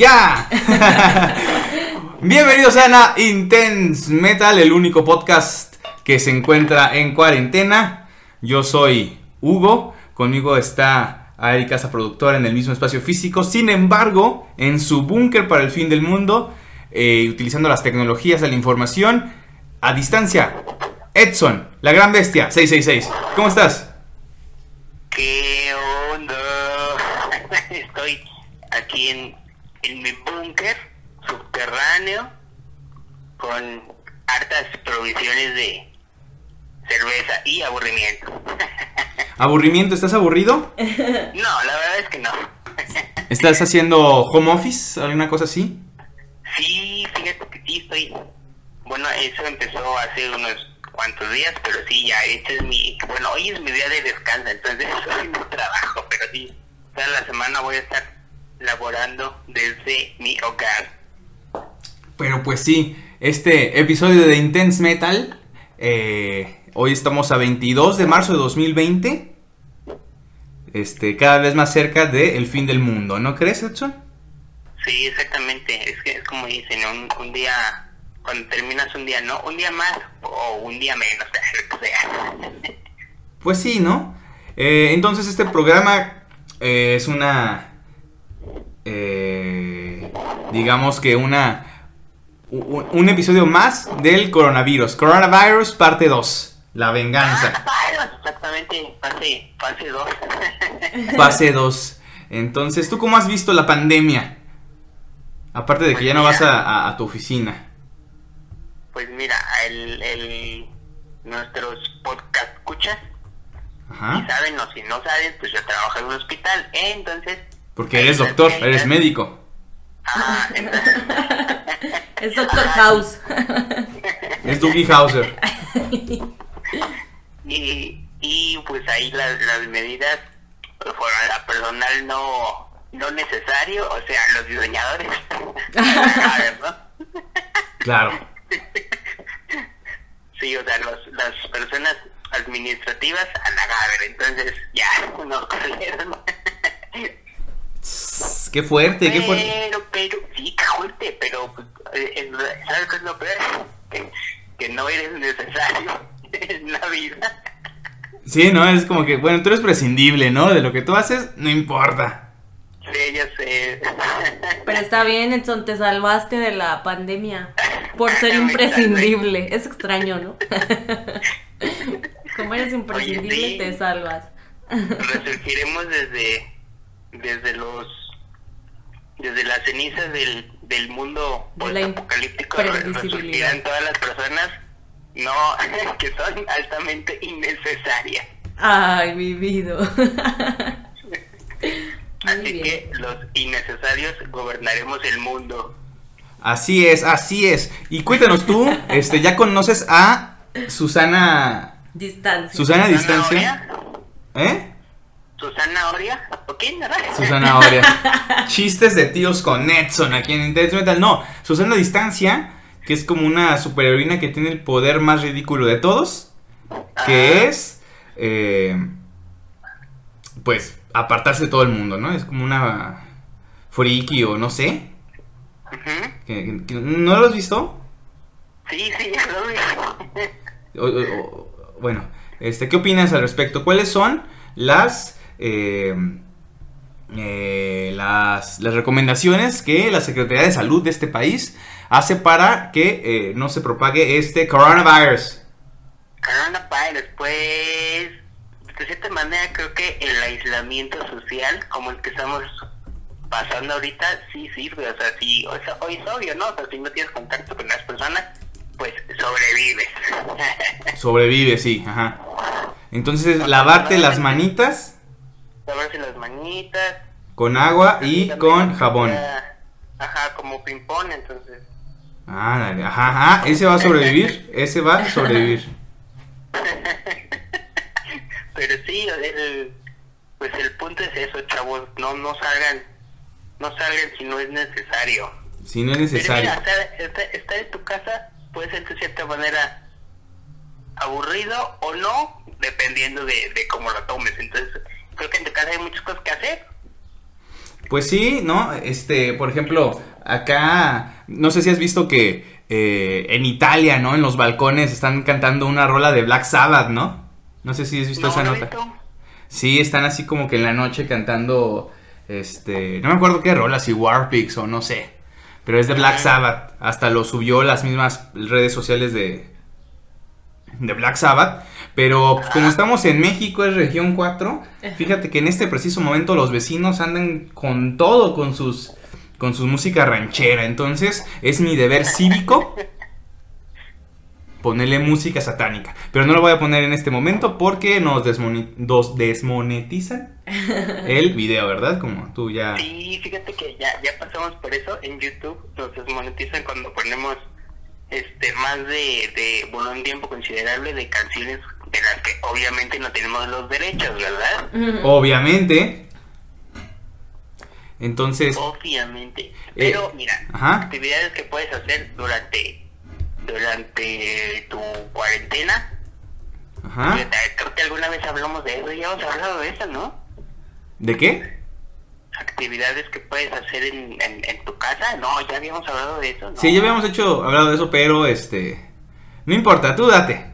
¡Ya! Bienvenidos a Intense Metal, el único podcast que se encuentra en cuarentena. Yo soy Hugo, conmigo está Ari Casa Productora en el mismo espacio físico. Sin embargo, en su búnker para el fin del mundo, eh, utilizando las tecnologías de la información, a distancia, Edson, la gran bestia, 666. ¿Cómo estás? ¿Qué onda? Estoy aquí en, en mi búnker subterráneo con hartas provisiones de cerveza y aburrimiento. ¿Aburrimiento? ¿Estás aburrido? No, la verdad es que no. ¿Estás haciendo home office? ¿Alguna cosa así? Sí, fíjate que sí estoy. Bueno, eso empezó hace unos cuantos días, pero sí, ya este es mi. Bueno, hoy es mi día de descanso, entonces hoy no trabajo, pero sí, toda la semana voy a estar laborando desde mi hogar. Pero pues sí, este episodio de Intense Metal, eh, hoy estamos a 22 de marzo de 2020, este, cada vez más cerca del fin del mundo, ¿no crees, Edson? Sí, exactamente. Es que es como dicen, un, un día, cuando terminas un día, ¿no? Un día más o un día menos, o sea. Pues sí, ¿no? Eh, entonces este programa eh, es una, eh, digamos que una, un, un episodio más del coronavirus. Coronavirus parte 2, la venganza. Ah, exactamente, fase 2. Fase 2. Entonces, ¿tú cómo has visto la pandemia? Aparte de que ya no vas a, a- a tu oficina. Pues mira, el, el, nuestros podcast escuchas, Ajá. saben o si no saben, pues yo trabajo en un hospital, entonces... Porque eres doctor, eres médico. Ah, entonces, Es Doctor House. Es Dougie Hauser. y, y pues ahí las, las medidas fueron a personal no, no necesario, o sea, los diseñadores. ¿sabes, no? Claro. Sí, o sea, los, las personas administrativas a la entonces ya nos corrieron. Qué fuerte, qué fuerte. Pero, pero, sí, qué fuerte, pero, pues, eh, en- ¿sabes qué es lo peor? Que, que no eres necesario en la vida. Sí, ¿no? Es como que, bueno, tú eres prescindible, ¿no? De lo que tú haces, no importa. Sí, ya sé. Pero está bien, Edson, te salvaste de la pandemia por ser imprescindible. Es extraño, ¿no? Como eres imprescindible, sí. te salvas. Resurgiremos desde, desde los, desde las cenizas del, del mundo De apocalíptico resurgirán todas las personas no que son altamente innecesarias. Ay, mi vida. Así bien. que los innecesarios gobernaremos el mundo. Así es, así es. Y cuéntanos tú, este, ¿ya conoces a Susana... Distancia. Susana a ¿Susana distancia? Oria? ¿Eh? ¿Susana Oria? Susana Oria. Chistes de tíos con Edson aquí en Intense Metal. No, Susana distancia, que es como una superheroína que tiene el poder más ridículo de todos, que es, eh, pues, apartarse de todo el mundo, ¿no? Es como una friki o no sé. Que- que- ¿No lo has visto? Sí, sí, ya lo vi. O- o- o- bueno, este, ¿qué opinas al respecto? ¿Cuáles son las, eh, eh, las, las recomendaciones que la Secretaría de Salud de este país hace para que eh, no se propague este coronavirus? Coronavirus, pues, de cierta manera creo que el aislamiento social, como el que estamos pasando ahorita, sí sirve, o sea, sí, o sea, hoy es obvio, ¿no? O sea, si no tienes contacto con las personas, pues sobrevives. Sobrevive, sí, ajá. Entonces, lavarte las manitas Lavarse las manitas. con agua y con jabón. Ajá, como ping-pong, entonces. Ah, dale, ajá, ajá, ese va a sobrevivir, ese va a sobrevivir. Pero sí, el, pues el punto es eso, chavos, no, no salgan, no salgan si no es necesario. Si no es Pero necesario. mira, estar, estar- estar en tu casa puede ser de cierta manera aburrido o no, dependiendo de, de cómo lo tomes. Entonces, creo que en tu casa hay muchas cosas que hacer. Pues sí, ¿no? Este, por ejemplo, acá, no sé si has visto que eh, en Italia, ¿no? En los balcones están cantando una rola de Black Sabbath, ¿no? No sé si has visto No, esa no nota. visto. Sí, están así como que en la noche cantando, este, no me acuerdo qué rola, si Warpix o no sé, pero es de Black. Sabbath. Hasta lo subió las mismas redes sociales de, de Black Sabbath. Pero pues, como estamos en México, es región 4, fíjate que en este preciso momento los vecinos andan con todo, con sus, con su música ranchera. Entonces es mi deber cívico ponerle música satánica. Pero no lo voy a poner en este momento porque nos, desmoni- nos desmonetizan el video, ¿verdad? Como tú ya... Sí, fíjate que ya, ya pasamos por eso en YouTube, nos desmonetizan cuando ponemos este más de, de bueno, un tiempo considerable de canciones de las que obviamente no tenemos los derechos, ¿verdad? Obviamente. Entonces, Obviamente. Pero mira, ajá. actividades que puedes hacer durante durante tu cuarentena. ajá. Creo que alguna vez hablamos de eso, ya hemos hablado de eso, ¿no? ¿De qué? Actividades que puedes hacer en, en, en tu casa, no, ya habíamos hablado de eso, ¿no? Sí, ya habíamos hecho, hablado de eso, pero este... No importa, tú date.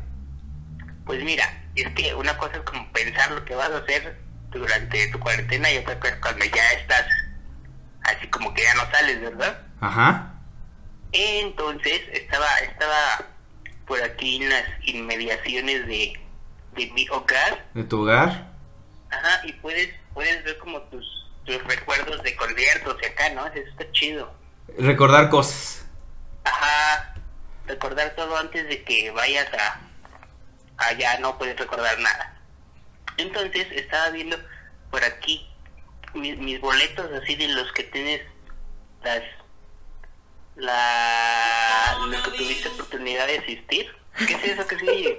Pues mira, es que una cosa es como pensar lo que vas a hacer durante tu cuarentena y otra cosa es cuando ya estás así como que ya no sales, ¿verdad? Ajá. Entonces estaba estaba por aquí en las inmediaciones de, de mi hogar, De tu hogar. ajá, y puedes puedes ver como tus, tus recuerdos de conciertos y acá, ¿no? Eso está chido. Recordar cosas. Ajá, recordar todo antes de que vayas a allá no puedes recordar nada. Entonces estaba viendo por aquí mis, mis boletos así de los que tienes las la lo que tuviste oportunidad de asistir. ¿Qué es eso que oye?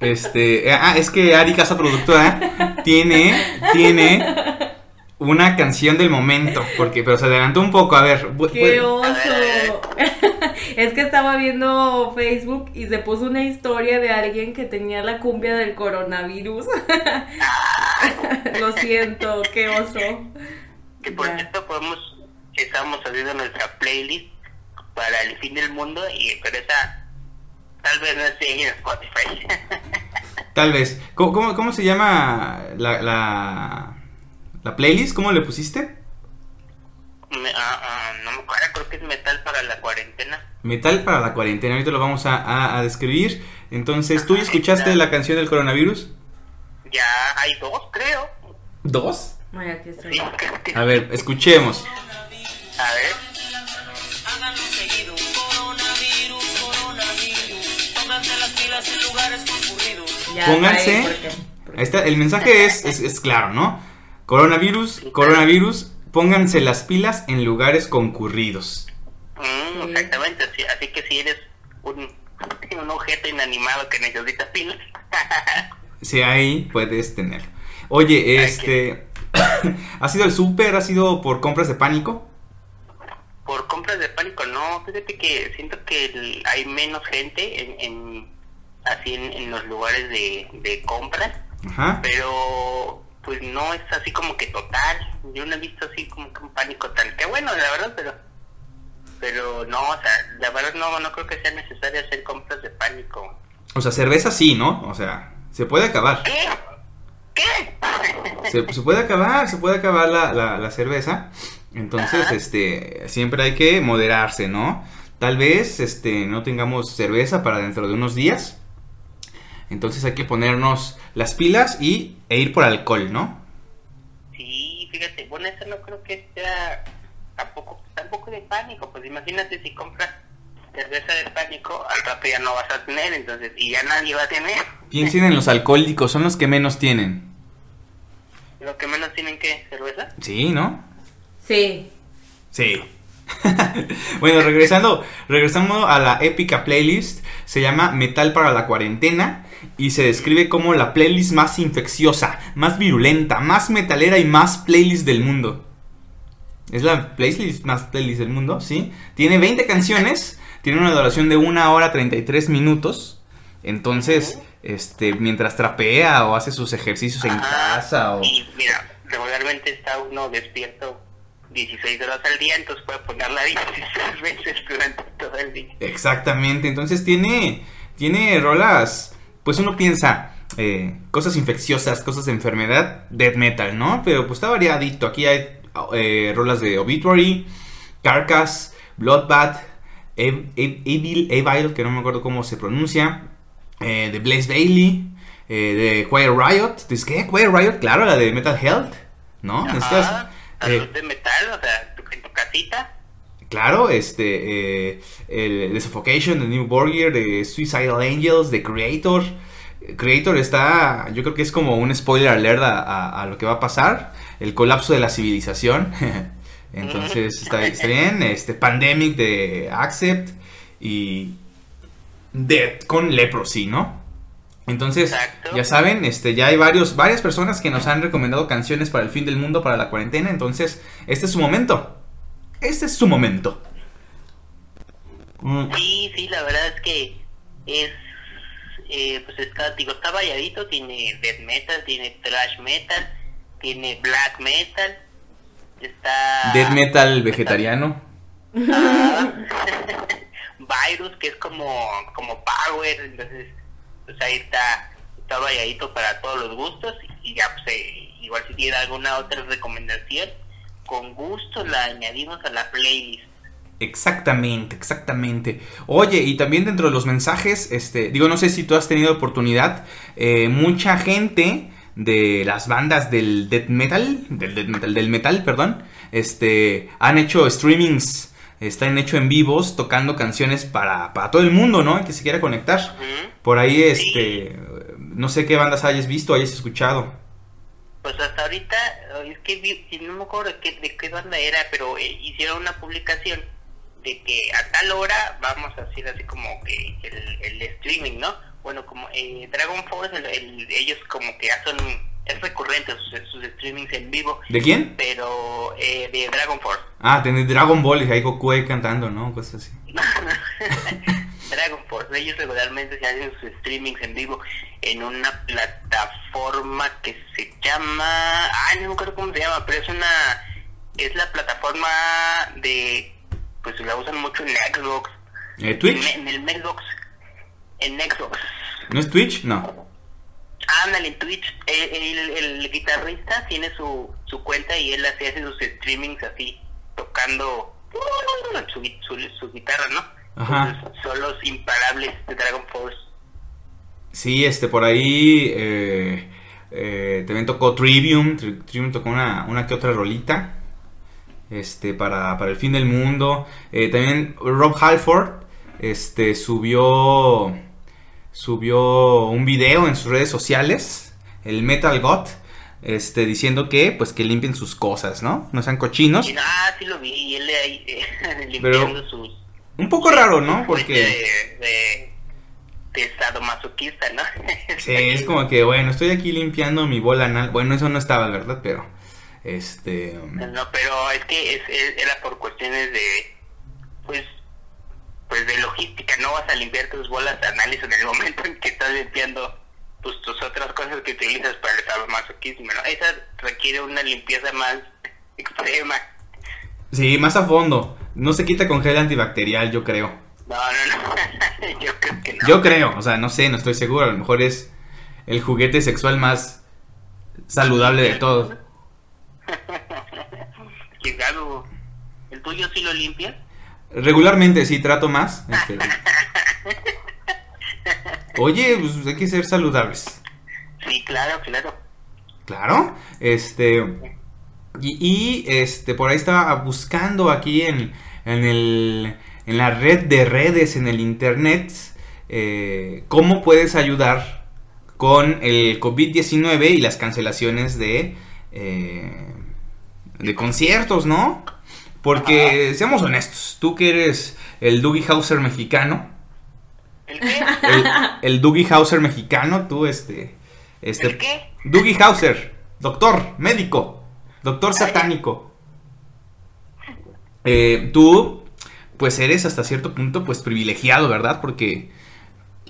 Este... Ah, es que Ari, casa productora, tiene... Tiene... Una canción del momento, porque, pero se adelantó un poco, a ver, ¡Qué bu- oso! es que estaba viendo Facebook y se puso una historia de alguien que tenía la cumbia del coronavirus. Lo siento, qué oso. Que por Ya. cierto podemos estamos haciendo nuestra playlist para el fin del mundo y pero esa tal vez no esté en Spotify. Tal vez. ¿Cómo, cómo, cómo se llama la, la, la playlist? ¿Cómo le pusiste? Me- ah, ah, no me acuerdo, creo que es metal para la cuarentena. Metal para la cuarentena. Ahorita lo vamos a, a- a describir. Entonces, ¿tú ya escuchaste la canción del coronavirus? Ya hay dos, creo. ¿Dos? Aquí. Sí, que- A ver, escuchemos. A ver. Pónganse las pilas en lugares concurridos. Ya, Pónganse. ahí, porque- porque- Ahí está, el mensaje es, es, es claro, ¿no? Coronavirus, coronavirus, pónganse las pilas en lugares concurridos. Mm. Exactamente, así, así que si eres un, un objeto inanimado que necesita pilas. Si ahí puedes tener. Oye, Ay, este. ¿Ha sido el súper? ¿Ha sido por compras de pánico? Por compras de pánico, no, fíjate que siento que el- hay menos gente en, en así en, en los lugares de, de compras, Ajá. pero pues no es así como que total. Yo no he visto así como que un pánico tan que bueno, la verdad, pero pero no, o sea, la verdad no, no creo que sea necesario hacer compras de pánico. O sea, cerveza sí, ¿no? O sea, se puede acabar. ¿Qué? ¿Qué? Se, se puede acabar, se puede acabar la, la- la cerveza. Entonces, Ajá. este, siempre hay que moderarse, ¿no? Tal vez, este, no tengamos cerveza para dentro de unos días. Entonces hay que ponernos las pilas y, e ir por alcohol, ¿no? Sí, fíjate, bueno, eso no creo que sea tampoco, tampoco de pánico, pues imagínate si compras cerveza de pánico, al rato ya no vas a tener, entonces, y ya nadie va a tener, Piensen en los alcohólicos, son los que menos tienen. lo que menos tienen que cerveza. Sí, ¿no? Sí. Sí. bueno, regresando, regresando a la épica playlist, se llama Metal para la cuarentena y se describe como la playlist más infecciosa, más virulenta, más metalera y más playlist del mundo. Es la playlist más playlist del mundo, ¿sí? Tiene 20 canciones, tiene una duración de 1 hora 33 minutos. Entonces, este, mientras trapea o hace sus ejercicios en casa o... Y mira, regularmente está uno despierto 16 horas al día, entonces puede ponerla 16 veces durante todo el día. Exactamente, entonces tiene, tiene rolas, pues uno piensa, eh, cosas infecciosas, cosas de enfermedad, death metal, ¿no? Pero pues está variadito, aquí hay eh, rolas de Obituary, Carcass, Bloodbath, Ev- Ev- Evil, Evil, que no me acuerdo cómo se pronuncia, eh, de Blaze Bailey, eh, de Quiet Riot, ¿de qué? Quiet Riot, claro, la de Metal Health, ¿no? Ajá, eh, salud de metal, o sea, tu- en tu casita. Claro, este, eh, el The Suffocation, de New Borgir, de Suicidal Angels, de Creator. Creator está, yo creo que es como un spoiler alert a, a- a lo que va a pasar, el colapso de la civilización. Entonces está, está bien, este, Pandemic de Accept y Dead con Leprosy, ¿no? Entonces, Exacto. ya saben, este, ya hay varios, varias personas que nos han recomendado canciones para el fin del mundo, para la cuarentena. Entonces, este es su momento. Este es su momento. Mm, Sí, sí, la verdad es que es, eh, pues está, digo, está variadito, tiene death metal, tiene thrash metal, tiene black metal, está... Death metal vegetariano. Ah, Virus, que es como, como power, entonces, pues ahí está, está variadito para todos los gustos, y ya, pues, eh, igual si tiene alguna otra recomendación, con gusto la añadimos a la playlist. Exactamente, exactamente. Oye, y también dentro de los mensajes, este, digo, no sé si tú has tenido oportunidad, eh, mucha gente de las bandas del death metal, del death metal, del metal, perdón, este, han hecho streamings, están hecho en vivos, tocando canciones para, para todo el mundo, ¿no? Que se quiera conectar. Por ahí, este, no sé qué bandas hayas visto, hayas escuchado. Pues hasta ahorita, es que si no me acuerdo de qué, de qué banda era, pero eh, hicieron una publicación de que a tal hora vamos a hacer así como que el, el streaming, ¿no? Bueno, como eh, Dragon Force, el- el- ellos como que son, es recurrente sus, sus streamings en vivo, ¿De quién? pero eh, de Dragon Force. Ah, tenés Dragon Ball y ahí Goku ahí cantando, ¿no? Cosas así. Dragon Force, ellos regularmente se hacen sus streamings en vivo en una plataforma que se llama, ay no me acuerdo cómo se llama, pero es una, es la plataforma de, pues la usan mucho en Xbox, Eh, ¿Twitch? en, en el Xbox, en Xbox, ¿No es Twitch? No. ándale en Twitch, el, el- el guitarrista tiene su, su cuenta y él hace sus streamings así, tocando su, su guitarra, ¿no? Ajá. Entonces, son los imparables de Dragon Force. Sí, este, por ahí eh, eh, también tocó Trivium. Tri- Trivium tocó una, una que otra rolita. Este, para, para el fin del mundo. Eh, también Rob Halford este, subió, subió un video en sus redes sociales. El Metal God. Este, diciendo que, pues, que limpien sus cosas, ¿no? No sean cochinos. Ah, sí lo vi, y él ahí limpiando sus... Un poco raro, ¿no? De, Porque... de, de sadomasoquista, ¿no? Sí, es como que, bueno, estoy aquí limpiando mi bola anal. Bueno, eso no estaba, ¿verdad? Pero, este... No, pero es que es, es- era por cuestiones de... Pues... Pues de logística, no vas a limpiar tus bolas anales en el momento en que estás limpiando pues tus otras cosas que utilizas para el sadomasoquismo, ¿no? Esa requiere una limpieza más extrema. Sí, más a fondo. No se quita con gel antibacterial, yo creo. No, no, no. Yo creo que no. Yo creo, o sea, no sé, no estoy seguro. A lo mejor es el juguete sexual más saludable de todos. Quizás, ¿El tuyo sí lo limpia? Regularmente sí trato más. este. Oye, pues hay que ser saludables. Sí, claro, claro. Claro, este. Y, y, este, por ahí estaba buscando aquí en, en, el, en la red de redes, en el internet, eh, cómo puedes ayudar con el COVID-19 y las cancelaciones de, eh, de conciertos, ¿no? Porque, seamos honestos, tú que eres el Dougie Hauser mexicano, ¿El qué? el, el Dougie Hauser mexicano, tú, este, este, ¿El qué? Dougie Hauser, doctor, médico, doctor satánico. Eh, tú, pues eres hasta cierto punto, pues privilegiado, ¿verdad? Porque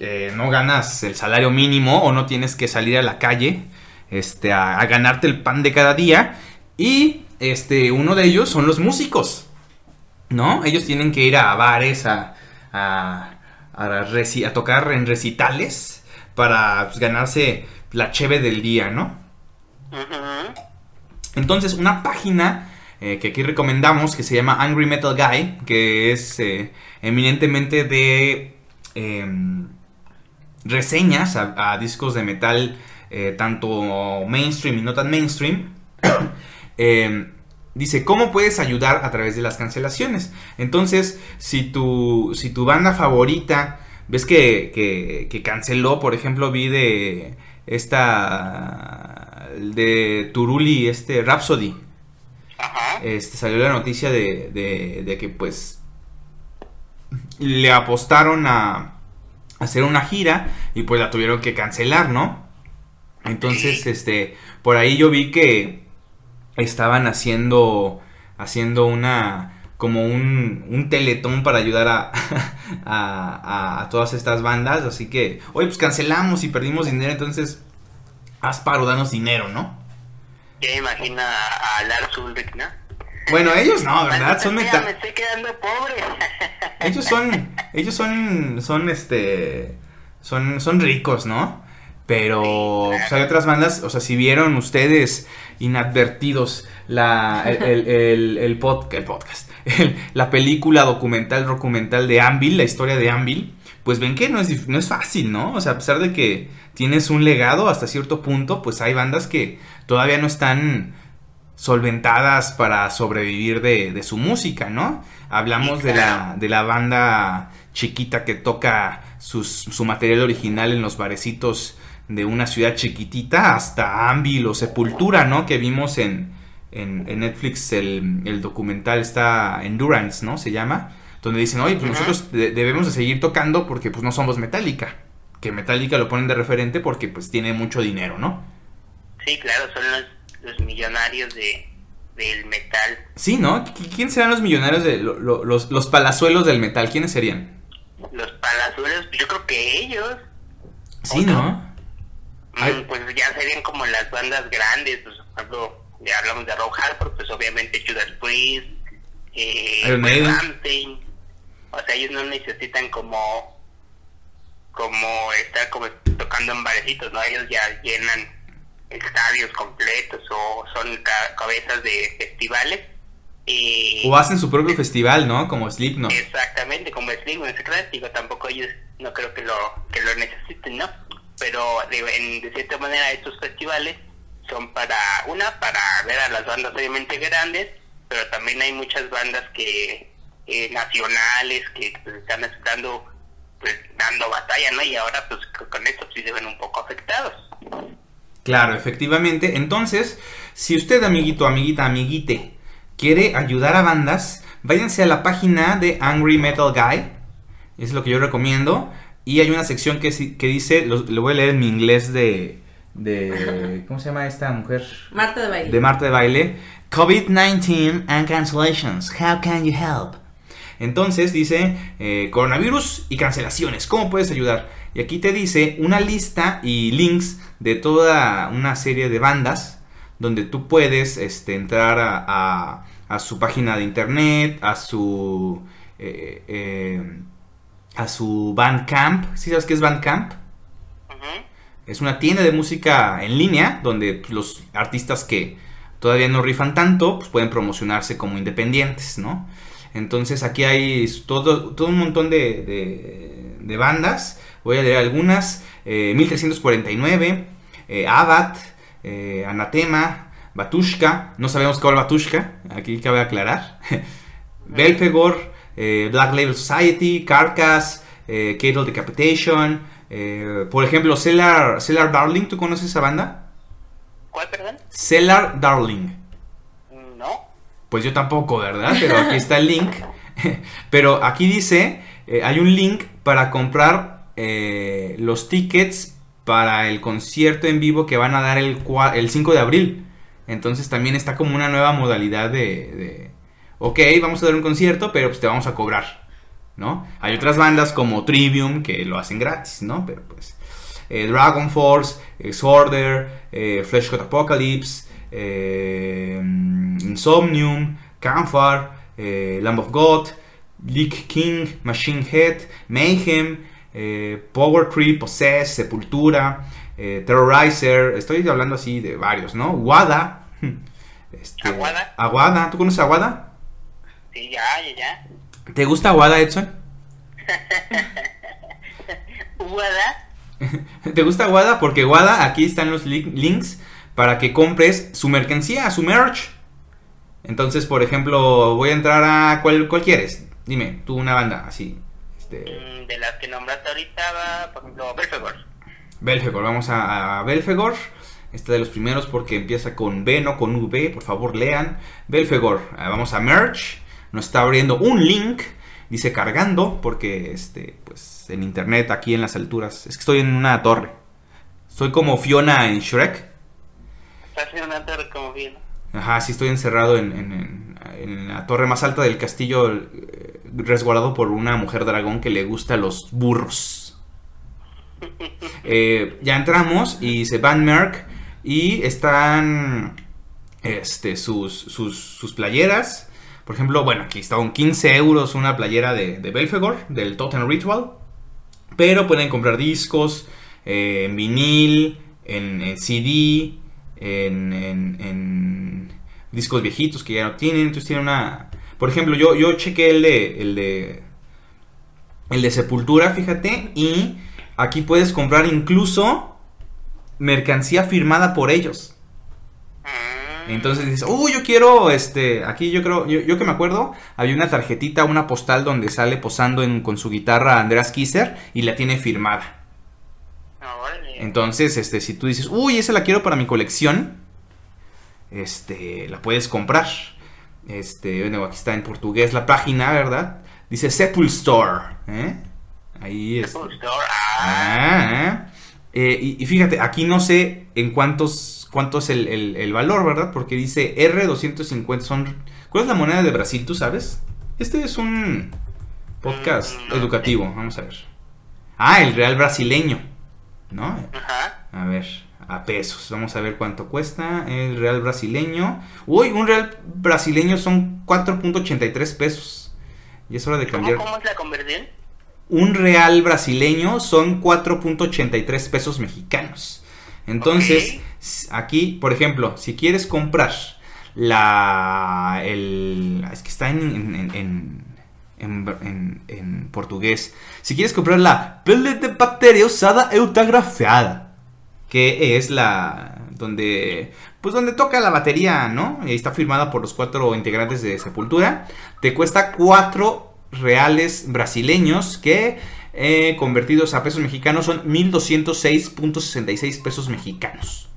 eh, no ganas el salario mínimo o no tienes que salir a la calle este, a, a ganarte el pan de cada día. Y este, uno de ellos son los músicos, ¿no? Ellos tienen que ir a bares, a, a, a, reci- a tocar en recitales para pues, ganarse la cheve del día, ¿no? Ujú. Entonces, una página eh, que aquí recomendamos que se llama Angry Metal Guy, que es eh, eminentemente de em, reseñas a, a discos de metal, eh, tanto mainstream y no tan mainstream. Em, dice, ¿cómo puedes ayudar a través de las cancelaciones? Entonces, si tu, si tu banda favorita, ves que, que, que canceló, por ejemplo, vi de esta, de Turuli, este Rhapsody, Ajá. este, salió la noticia de, de, de que pues le apostaron a hacer una gira y pues la tuvieron que cancelar, ¿no? Entonces, este, por ahí yo vi que estaban haciendo, haciendo una, como un, un teletón para ayudar a, a, a- a todas estas bandas, así que, oye, pues cancelamos y perdimos dinero, entonces, haz paro, danos dinero, ¿no? Ya me imagino a, Lars Ulrich, ¿no? Bueno, ellos no, ¿verdad? Son meta... Me estoy quedando pobre. Ellos son, ellos son, son este, son, son ricos, ¿no? Pero pues, hay otras bandas, o sea, si vieron ustedes inadvertidos la, el, el, el, el pod- el podcast, la película documental, documental de Anvil, la historia de Anvil, pues ven que no es, no es fácil, ¿no? O sea, a pesar de que tienes un legado hasta cierto punto, pues hay bandas que todavía no están solventadas para sobrevivir de, de su música, ¿no? Hablamos de, la, de la banda chiquita que toca sus- su material original en los barecitos de una ciudad chiquitita hasta Anvil o Sepultura, ¿no? Que vimos en, en, en Netflix el, el documental está Endurance, ¿no? Se llama. Donde dicen, oye, pues nosotros de- debemos de seguir tocando porque pues no somos Metallica. Que Metallica lo ponen de referente porque pues tiene mucho dinero, ¿no? Sí, claro, son los, los millonarios de, del metal. Sí, ¿no? ¿Qui- ¿Quién serán los millonarios de lo- lo- los, los palazuelos del metal? ¿Quiénes serían? Los palazuelos, yo creo que ellos, Sí, ¿no? mm, Ay. pues ya serían como las bandas grandes. Pues, por ejemplo, ya hablamos de Rock Hardcore, pues obviamente Judas Priest, eh, Iron Maiden. O sea, ellos no necesitan como como estar como tocando en barecitos, ¿no? Ellos ya llenan estadios completos o son ca- cabezas de festivales. Y O hacen su propio festival, ¿no? Como Slipknot. Exactamente, como Slipknot, digo, tampoco ellos no creo que lo que lo necesiten, ¿no? Pero de, en- de cierta manera estos festivales son para, una, para ver a las bandas obviamente grandes, pero también hay muchas bandas que eh, nacionales que pues, están estando pues dando batalla, ¿no? Y ahora pues con esto sí se ven un poco afectados. Claro, efectivamente. Entonces, si usted, amiguito, amiguita, amiguite, quiere ayudar a bandas, váyanse a la página de Angry Metal Guy. Es lo que yo recomiendo. Y hay una sección que, que dice, lo, lo voy a leer en mi inglés de, de... ¿Cómo se llama esta mujer? Marta de baile. de Marta de Baile, COVID-19 and cancellations, how can you help? Entonces dice eh, coronavirus y cancelaciones, ¿cómo puedes ayudar? Y aquí te dice una lista y links de toda una serie de bandas donde tú puedes este, entrar a, a- a su página de internet, a su eh, eh, a su Bandcamp. ¿Sí sabes qué es Bandcamp? Es una tienda de música en línea donde los artistas que todavía no rifan tanto pues, pueden promocionarse como independientes, ¿no? Entonces aquí hay todo, todo un montón de, de- de bandas. Voy a leer algunas. Eh, 1349, eh, Abad, eh, Anatema, Batushka. No sabemos cuál Batushka, aquí cabe aclarar. Belfegor, eh, Black Label Society, Carcass, eh, Cattle Decapitation. eh, por ejemplo, Cellar, Cellar Darling, ¿tú conoces esa banda? ¿Cuál, perdón? Cellar Darling. Pues yo tampoco, ¿verdad? Pero aquí está el link. Pero aquí dice, eh, hay un link para comprar eh, los tickets para el concierto en vivo que van a dar el, el 5 de abril. Entonces también está como una nueva modalidad de, ok, vamos a dar un concierto, pero pues te vamos a cobrar, ¿no? Hay otras bandas como Trivium que lo hacen gratis, ¿no? Pero pues eh, Dragon Force, Exorder, Fleshcott Apocalypse, eh, Insomnium, Camphor, eh, Lamb of God, Leak King, Machine Head, Mayhem, eh, Power Creep, Possess, Sepultura, eh, Terrorizer. Estoy hablando así de varios, ¿no? Wada. Este, ¿Aguada? Aguada. ¿Tú conoces a Wada? Sí, ya, ya, ya. ¿Te gusta Wada, Edson? ¿Wada? ¿Te gusta Wada? Porque Wada, aquí están los li- links para que compres su mercancía, su merch. Entonces, por ejemplo, voy a entrar a... ¿Cuál, cuál quieres? Dime, tú una banda así. Este, Mm, De las que nombraste ahorita, va, por ejemplo, Belfegor. Belfegor, vamos a, a Belfegor. Este de los primeros porque empieza con B, no con V. Por favor, lean. Belfegor, ah, vamos a merch. Nos está abriendo un link. Dice cargando porque este, pues en internet aquí en las alturas. Es que estoy en una torre. Soy como Fiona en Shrek. Como bien. Ajá, sí estoy encerrado en, en- la torre más alta del castillo, eh, resguardado por una mujer dragón que le gusta los burros. Eh, ya entramos y se van Merck y están este, sus, sus, sus playeras. Por ejemplo, bueno, aquí está un 15 euros una playera de, de Belfegor, del Totem Ritual. Pero pueden comprar discos eh, en vinil, en, en CD, en, en- discos viejitos que ya no tienen. Entonces tiene una... Por ejemplo, yo, yo chequé el de, el de... El de Sepultura, fíjate. Y aquí puedes comprar incluso mercancía firmada por ellos. Entonces dices, uy, yo quiero, este, aquí yo creo, yo, yo que me acuerdo, había una tarjetita, una postal donde sale posando en- con su guitarra Andreas Kisser y la tiene firmada. Entonces, este, si tú dices, uy, esa la quiero para mi colección, este, la puedes comprar. Este, bueno, aquí está en portugués la página, ¿verdad? Dice Sepul Store, ¿eh? Ahí está. Bookstore, ah, Ah, eh, y, y fíjate, aquí no sé en cuántos cuánto es el, el- el valor, ¿verdad? Porque dice R250 son... ¿Cuál es la moneda de Brasil, tú sabes? Este es un podcast Mm, no educativo, vamos a ver. Ah, el real brasileño, ¿no? Ajá. A ver, a pesos, vamos a ver cuánto cuesta el real brasileño. Uy, un real brasileño son 4.83 pesos. Y es hora de ¿Cómo, cambiar. ¿Cómo es la conversión? Un real brasileño son 4.83 pesos mexicanos. Entonces, aquí, por ejemplo, si quieres comprar la... El, es que está en, en, en- en- en- en- en portugués. Si quieres comprar la pele de bacteria usada eutagrafiada, que es la... donde... Pues donde toca la batería, ¿no? Y está firmada por los cuatro integrantes de Sepultura. Te cuesta 4 reales brasileños que eh, convertidos a pesos mexicanos son 1206.66 pesos mexicanos.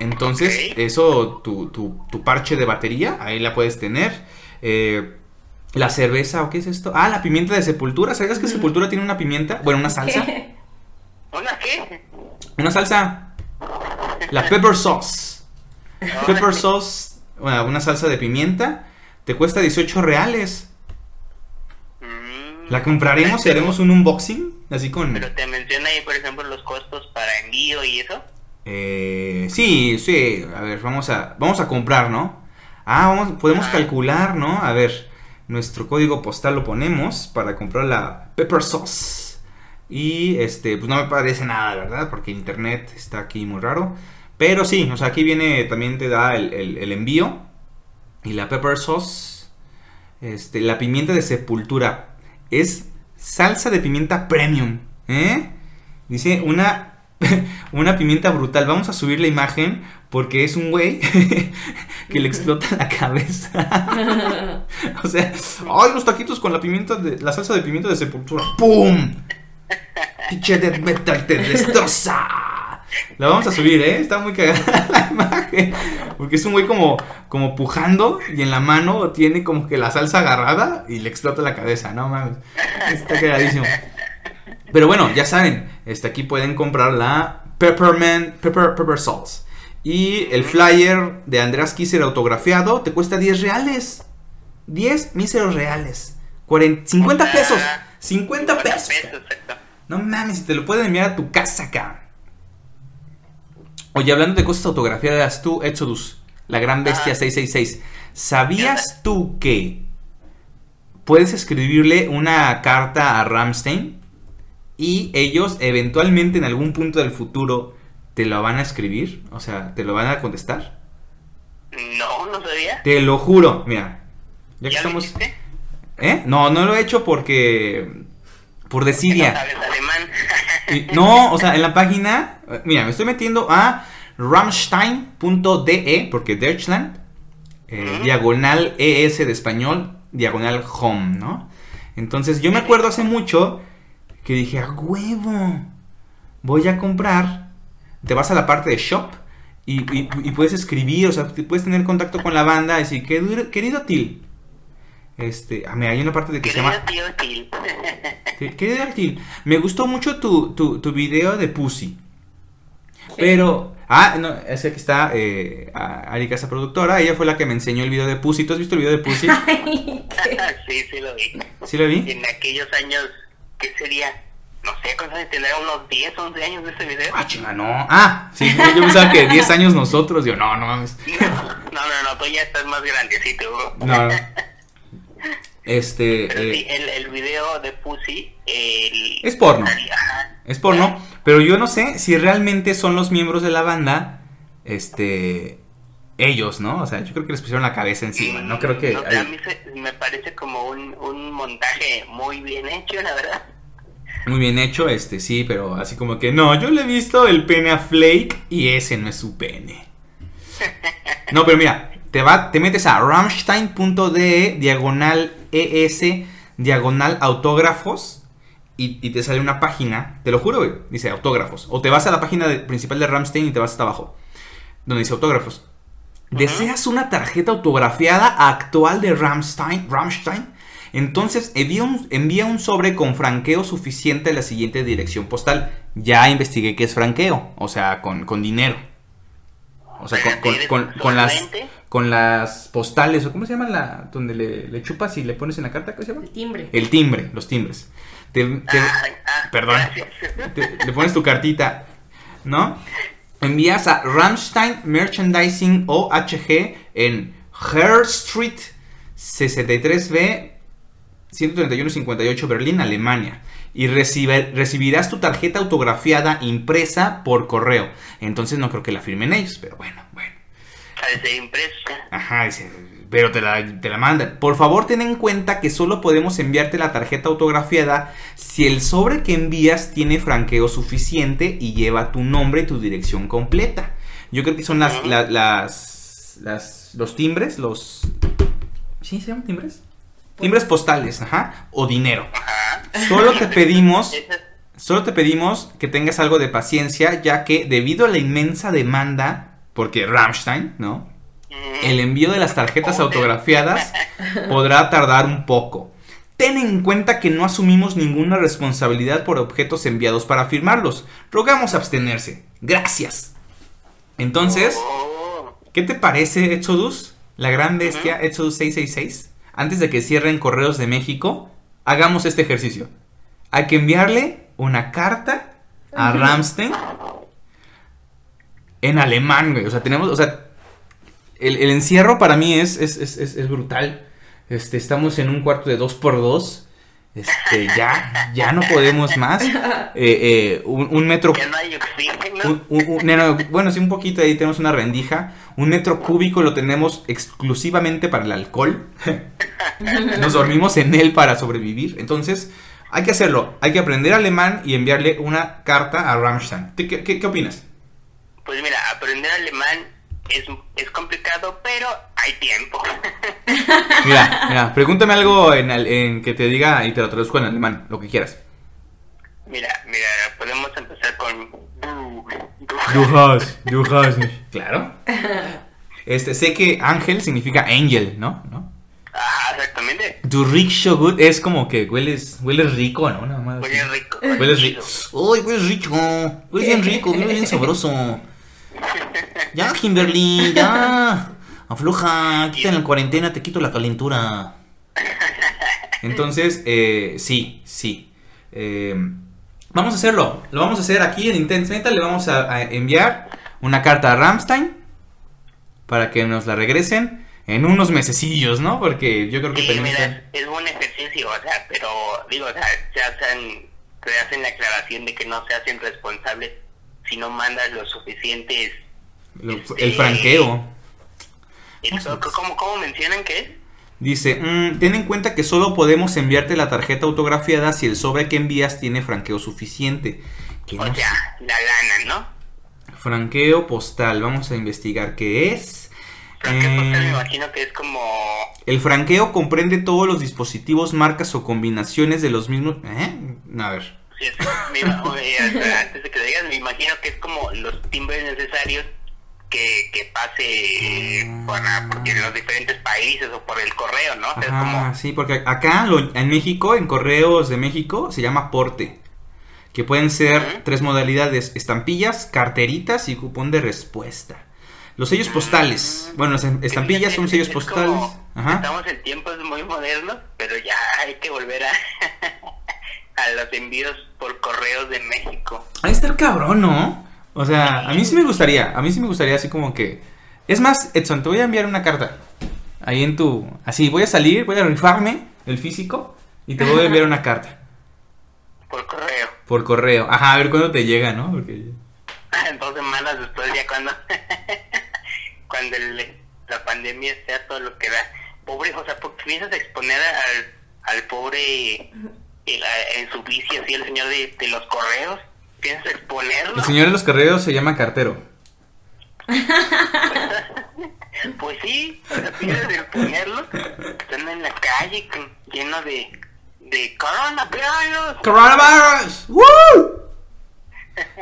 Entonces, eso, tu, tu- tu parche de batería, ahí la puedes tener. Eh, la cerveza, ¿o qué es esto? Ah, la pimienta de sepultura. ¿Sabías que sepultura tiene una pimienta? Bueno, una salsa. ¿Una qué? Una salsa. La pepper sauce. Pepper sauce, bueno, una salsa de pimienta, te cuesta 18 reales. Mm, ¿La compraremos y haremos un unboxing? Así con... Pero te menciona ahí, por ejemplo, los costos para envío y eso. Eh, sí, sí, a ver, vamos a, vamos a comprar, ¿no? Ah, vamos, podemos Ah. calcular, ¿no? A ver, nuestro código postal lo ponemos para comprar la pepper sauce. Y este, pues no me parece nada, ¿verdad? Porque internet está aquí muy raro. Pero sí, o sea, aquí viene, también te da el, el- envío. Y la pepper sauce. Este, la pimienta de sepultura. Es salsa de pimienta premium. ¿Eh? Dice una, una pimienta brutal. Vamos a subir la imagen porque es un güey que le explota la cabeza. o sea, ay, los taquitos con la pimienta de la salsa de pimienta de sepultura. ¡Pum! Pinche death metal destroza. La vamos a subir, ¿eh? Está muy cagada la imagen. Porque es un güey como, como pujando y en la mano tiene como que la salsa agarrada y le explota la cabeza. No mames. Está cagadísimo. Pero bueno, ya saben, este, aquí pueden comprar la Pepperman, Pepper, Pepper Sauce. Y el flyer de Andreas Kisser autografiado te cuesta 10 reales. 10 míseros reales. 40, 50 O sea, pesos. 50 pesos. pesos, exacto. No mames, te lo pueden enviar a tu casa, cabrón. Oye, hablando de cosas autografiadas, tú, Exodus, la gran bestia Ajá. 666, ¿sabías tú que puedes escribirle una carta a Ramstein y ellos eventualmente en algún punto del futuro te lo van a escribir? O sea, te lo van a contestar. No, no sabía. Te lo juro, mira. Ya que ¿Ya lo estamos... hiciste? ¿Eh? No, no lo he hecho porque... Por No desidia. sabes alemán. Y- No, o sea, en la página, mira, me estoy metiendo a ramstein.de, porque Deutschland, eh, diagonal ES de español, diagonal home, ¿no? Entonces yo me acuerdo hace mucho que dije, a huevo, voy a comprar, te vas a la parte de shop y, y- y puedes escribir, o sea, puedes tener contacto con la banda y decir, "Querido- querido Til, este, ah, mira, hay una parte de que se llama... Querido tío Til. ¿Qué, qué dátil? Me gustó mucho tu, tu, tu video de Pussy. Pero. Ah, no, ese que está eh, a- Ari Casa Productora. Ella fue la que me enseñó el video de Pussy. ¿Tú has visto el video de Pussy? Sí, sí lo vi. ¿Sí lo vi? En aquellos años, ¿qué sería? No sé, ¿cuántos años tendrá? ¿Unos 10, 11 años de ese video? Ah, chinga, no. Ah, sí, yo pensaba que 10 años nosotros. Yo, no, no mames. No, no, no, tú ya estás más grandecito. bro. No, no. Este. Pero sí, eh, el, el video de Pussy, el... Es porno. Es porno. Pero yo no sé si realmente son los miembros de la banda. Este. Ellos, ¿no? O sea, yo creo que les pusieron la cabeza encima. No creo que. No, a mí se- me parece como un, un montaje muy bien hecho, la verdad. Muy bien hecho, este sí, pero así como que no, yo le he visto el pene a Flake y ese no es su pene. No, pero mira, te va, te metes a ramstein.de diagonal ES diagonal autógrafos y, y te sale una página, te lo juro, güey, dice autógrafos. O te vas a la página de- principal de Ramstein y te vas hasta abajo, donde dice autógrafos. ¿Deseas una tarjeta autografiada actual de Ramstein? Ramstein? Entonces envía un, envía un sobre con franqueo suficiente a la siguiente dirección postal. Ya investigué qué es franqueo, o sea, con, con dinero. O sea, con, con- con- con las, con las postales, o ¿cómo se llama la? Donde le, le chupas y le pones en la carta, ¿cómo se llama? El timbre. El timbre, los timbres. Te- te- Ah, ah, perdón. te- le pones tu cartita, ¿no? Envías a Rammstein Merchandising OHG en Herr Street 63B 13158 Berlín, Alemania. Y recibirás tu tarjeta autografiada impresa por correo. Entonces no creo que la firmen ellos, pero bueno, bueno. Ha de ser impresa. Ajá, dice, pero te la, te la mandan. Por favor, ten en cuenta que solo podemos enviarte la tarjeta autografiada si el sobre que envías tiene franqueo suficiente y lleva tu nombre y tu dirección completa. Yo creo que son las, la- las, las- los timbres, los... ¿Sí se llaman timbres? Timbres postales, ajá, o dinero. Ajá. Solo te pedimos Solo te pedimos que tengas algo de paciencia, ya que debido a la inmensa demanda, porque Rammstein, ¿no? El envío de las tarjetas autografiadas podrá tardar un poco. Ten en cuenta que no asumimos ninguna responsabilidad por objetos enviados para firmarlos. Rogamos abstenerse. Gracias. Entonces, Oh. ¿qué te parece, Exodus? La gran bestia, Exodus 666. Antes de que cierren Correos de México, hagamos este ejercicio. Hay que enviarle una carta a Ramstein en alemán, güey. O sea, tenemos, o sea, el, el encierro para mí es, es, es, es- es brutal. Este, estamos en un cuarto de dos por dos. Este, ya, ya no podemos más. Eh, eh, un, un metro Ya no hay oxígeno. un- un- un- no, no, bueno, sí, un poquito ahí tenemos una rendija. Un metro cúbico lo tenemos exclusivamente para el alcohol. Nos dormimos en él para sobrevivir. Entonces, hay que hacerlo. Hay que aprender alemán y enviarle una carta a Rammstein. ¿Qué, qué- qué opinas? Pues mira, aprender alemán es, es complicado, pero hay tiempo. Mira, mira, pregúntame algo en, al- en que te diga y te lo traduzco en alemán, lo que quieras. mira, mira, podemos empezar con... du, hast, du hast. Claro. Este, sé que ángel significa angel, ¿no? ¿No? Ah, exactamente. Du riechst so gut es como que hueles, hueles rico, ¿no? Nada más. Huele rico. Hueles rico. Uy, hueles rico. Hueles bien rico, hueles bien sabroso. Ya, Kimberly, ya. Afloja, quita la cuarentena, te quito la calentura. Entonces, eh, sí, sí. Eh, vamos a hacerlo. Lo vamos a hacer aquí en Intense Metal. Le vamos a, a enviar una carta a Ramstein para que nos la regresen en unos mesecillos, ¿no? Porque yo creo que Sí, tenemos... mira, es buen ejercicio, o sea, pero digo, o sea, se hacen, se hacen la aclaración de que no se hacen responsables si no mandas los suficientes. El franqueo. ¿cómo, ¿Cómo mencionan es? Dice, "Mm, ten en cuenta que solo podemos enviarte la tarjeta autografiada si el sobre que envías tiene franqueo suficiente. Que O no sé. sea, la ganan, ¿no? Franqueo postal, vamos a investigar qué es. Franqueo postal me Eh, imagino que es como. el franqueo comprende todos los dispositivos, marcas o combinaciones de los mismos... ¿Eh? A ver. sí, es- me ima- oye, hasta antes de que lo digas, me imagino que es como los timbres necesarios que, que pase Ah. para, porque en los diferentes países o por el correo, ¿no? O sea, es Ajá, como. sí, porque acá lo- en México, en correos de México, se llama porte. Que pueden ser Ujú. tres modalidades: estampillas, carteritas y cupón de respuesta. Los sellos postales. Bueno, las em- estampillas son sellos Es postales. Ajá. Estamos en tiempos muy modernos, pero ya hay que volver a, a los envíos por correos de México. Ahí está el cabrón, ¿no? O sea, a mí sí me gustaría. A mí sí me gustaría así como que. Es más, Edson, te voy a enviar una carta. Ahí en tu. Así, voy a salir, voy a rifarme el físico y te voy a enviar una carta. Por correo. Por correo. Ajá, a ver cuándo te llega, ¿no? Porque. Dos semanas después, ya cuando, cuando el- la pandemia sea todo lo que da. Pobre, o sea, porque piensas exponer al, al pobre el- a- en su bici, así, el señor de, de los correos. ¿Piensas exponerlo? El señor de los correos se llama cartero. Pues sí, o sea, piensas exponerlo. Están en la calle lleno de, de coronavirus. ¡Coronavirus! ¡Woo!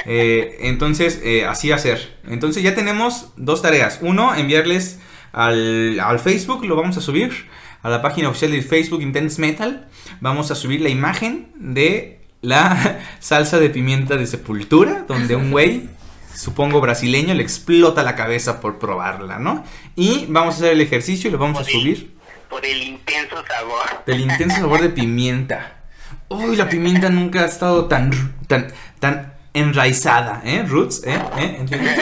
Eh, entonces, eh, así hacer. Entonces ya tenemos dos tareas. Uno, enviarles al, al Facebook, lo vamos a subir a la página oficial de Facebook Intense Metal. Vamos a subir la imagen de la salsa de pimienta de sepultura, donde un güey, supongo brasileño, le explota la cabeza por probarla, ¿no? Y vamos a hacer el ejercicio y lo vamos a el- subir. Por el intenso sabor. Del intenso sabor de pimienta. Uy, la pimienta nunca ha estado tan, tan, tan enraizada, ¿eh? Roots, ¿eh? ¿Eh? ¿Entiendes?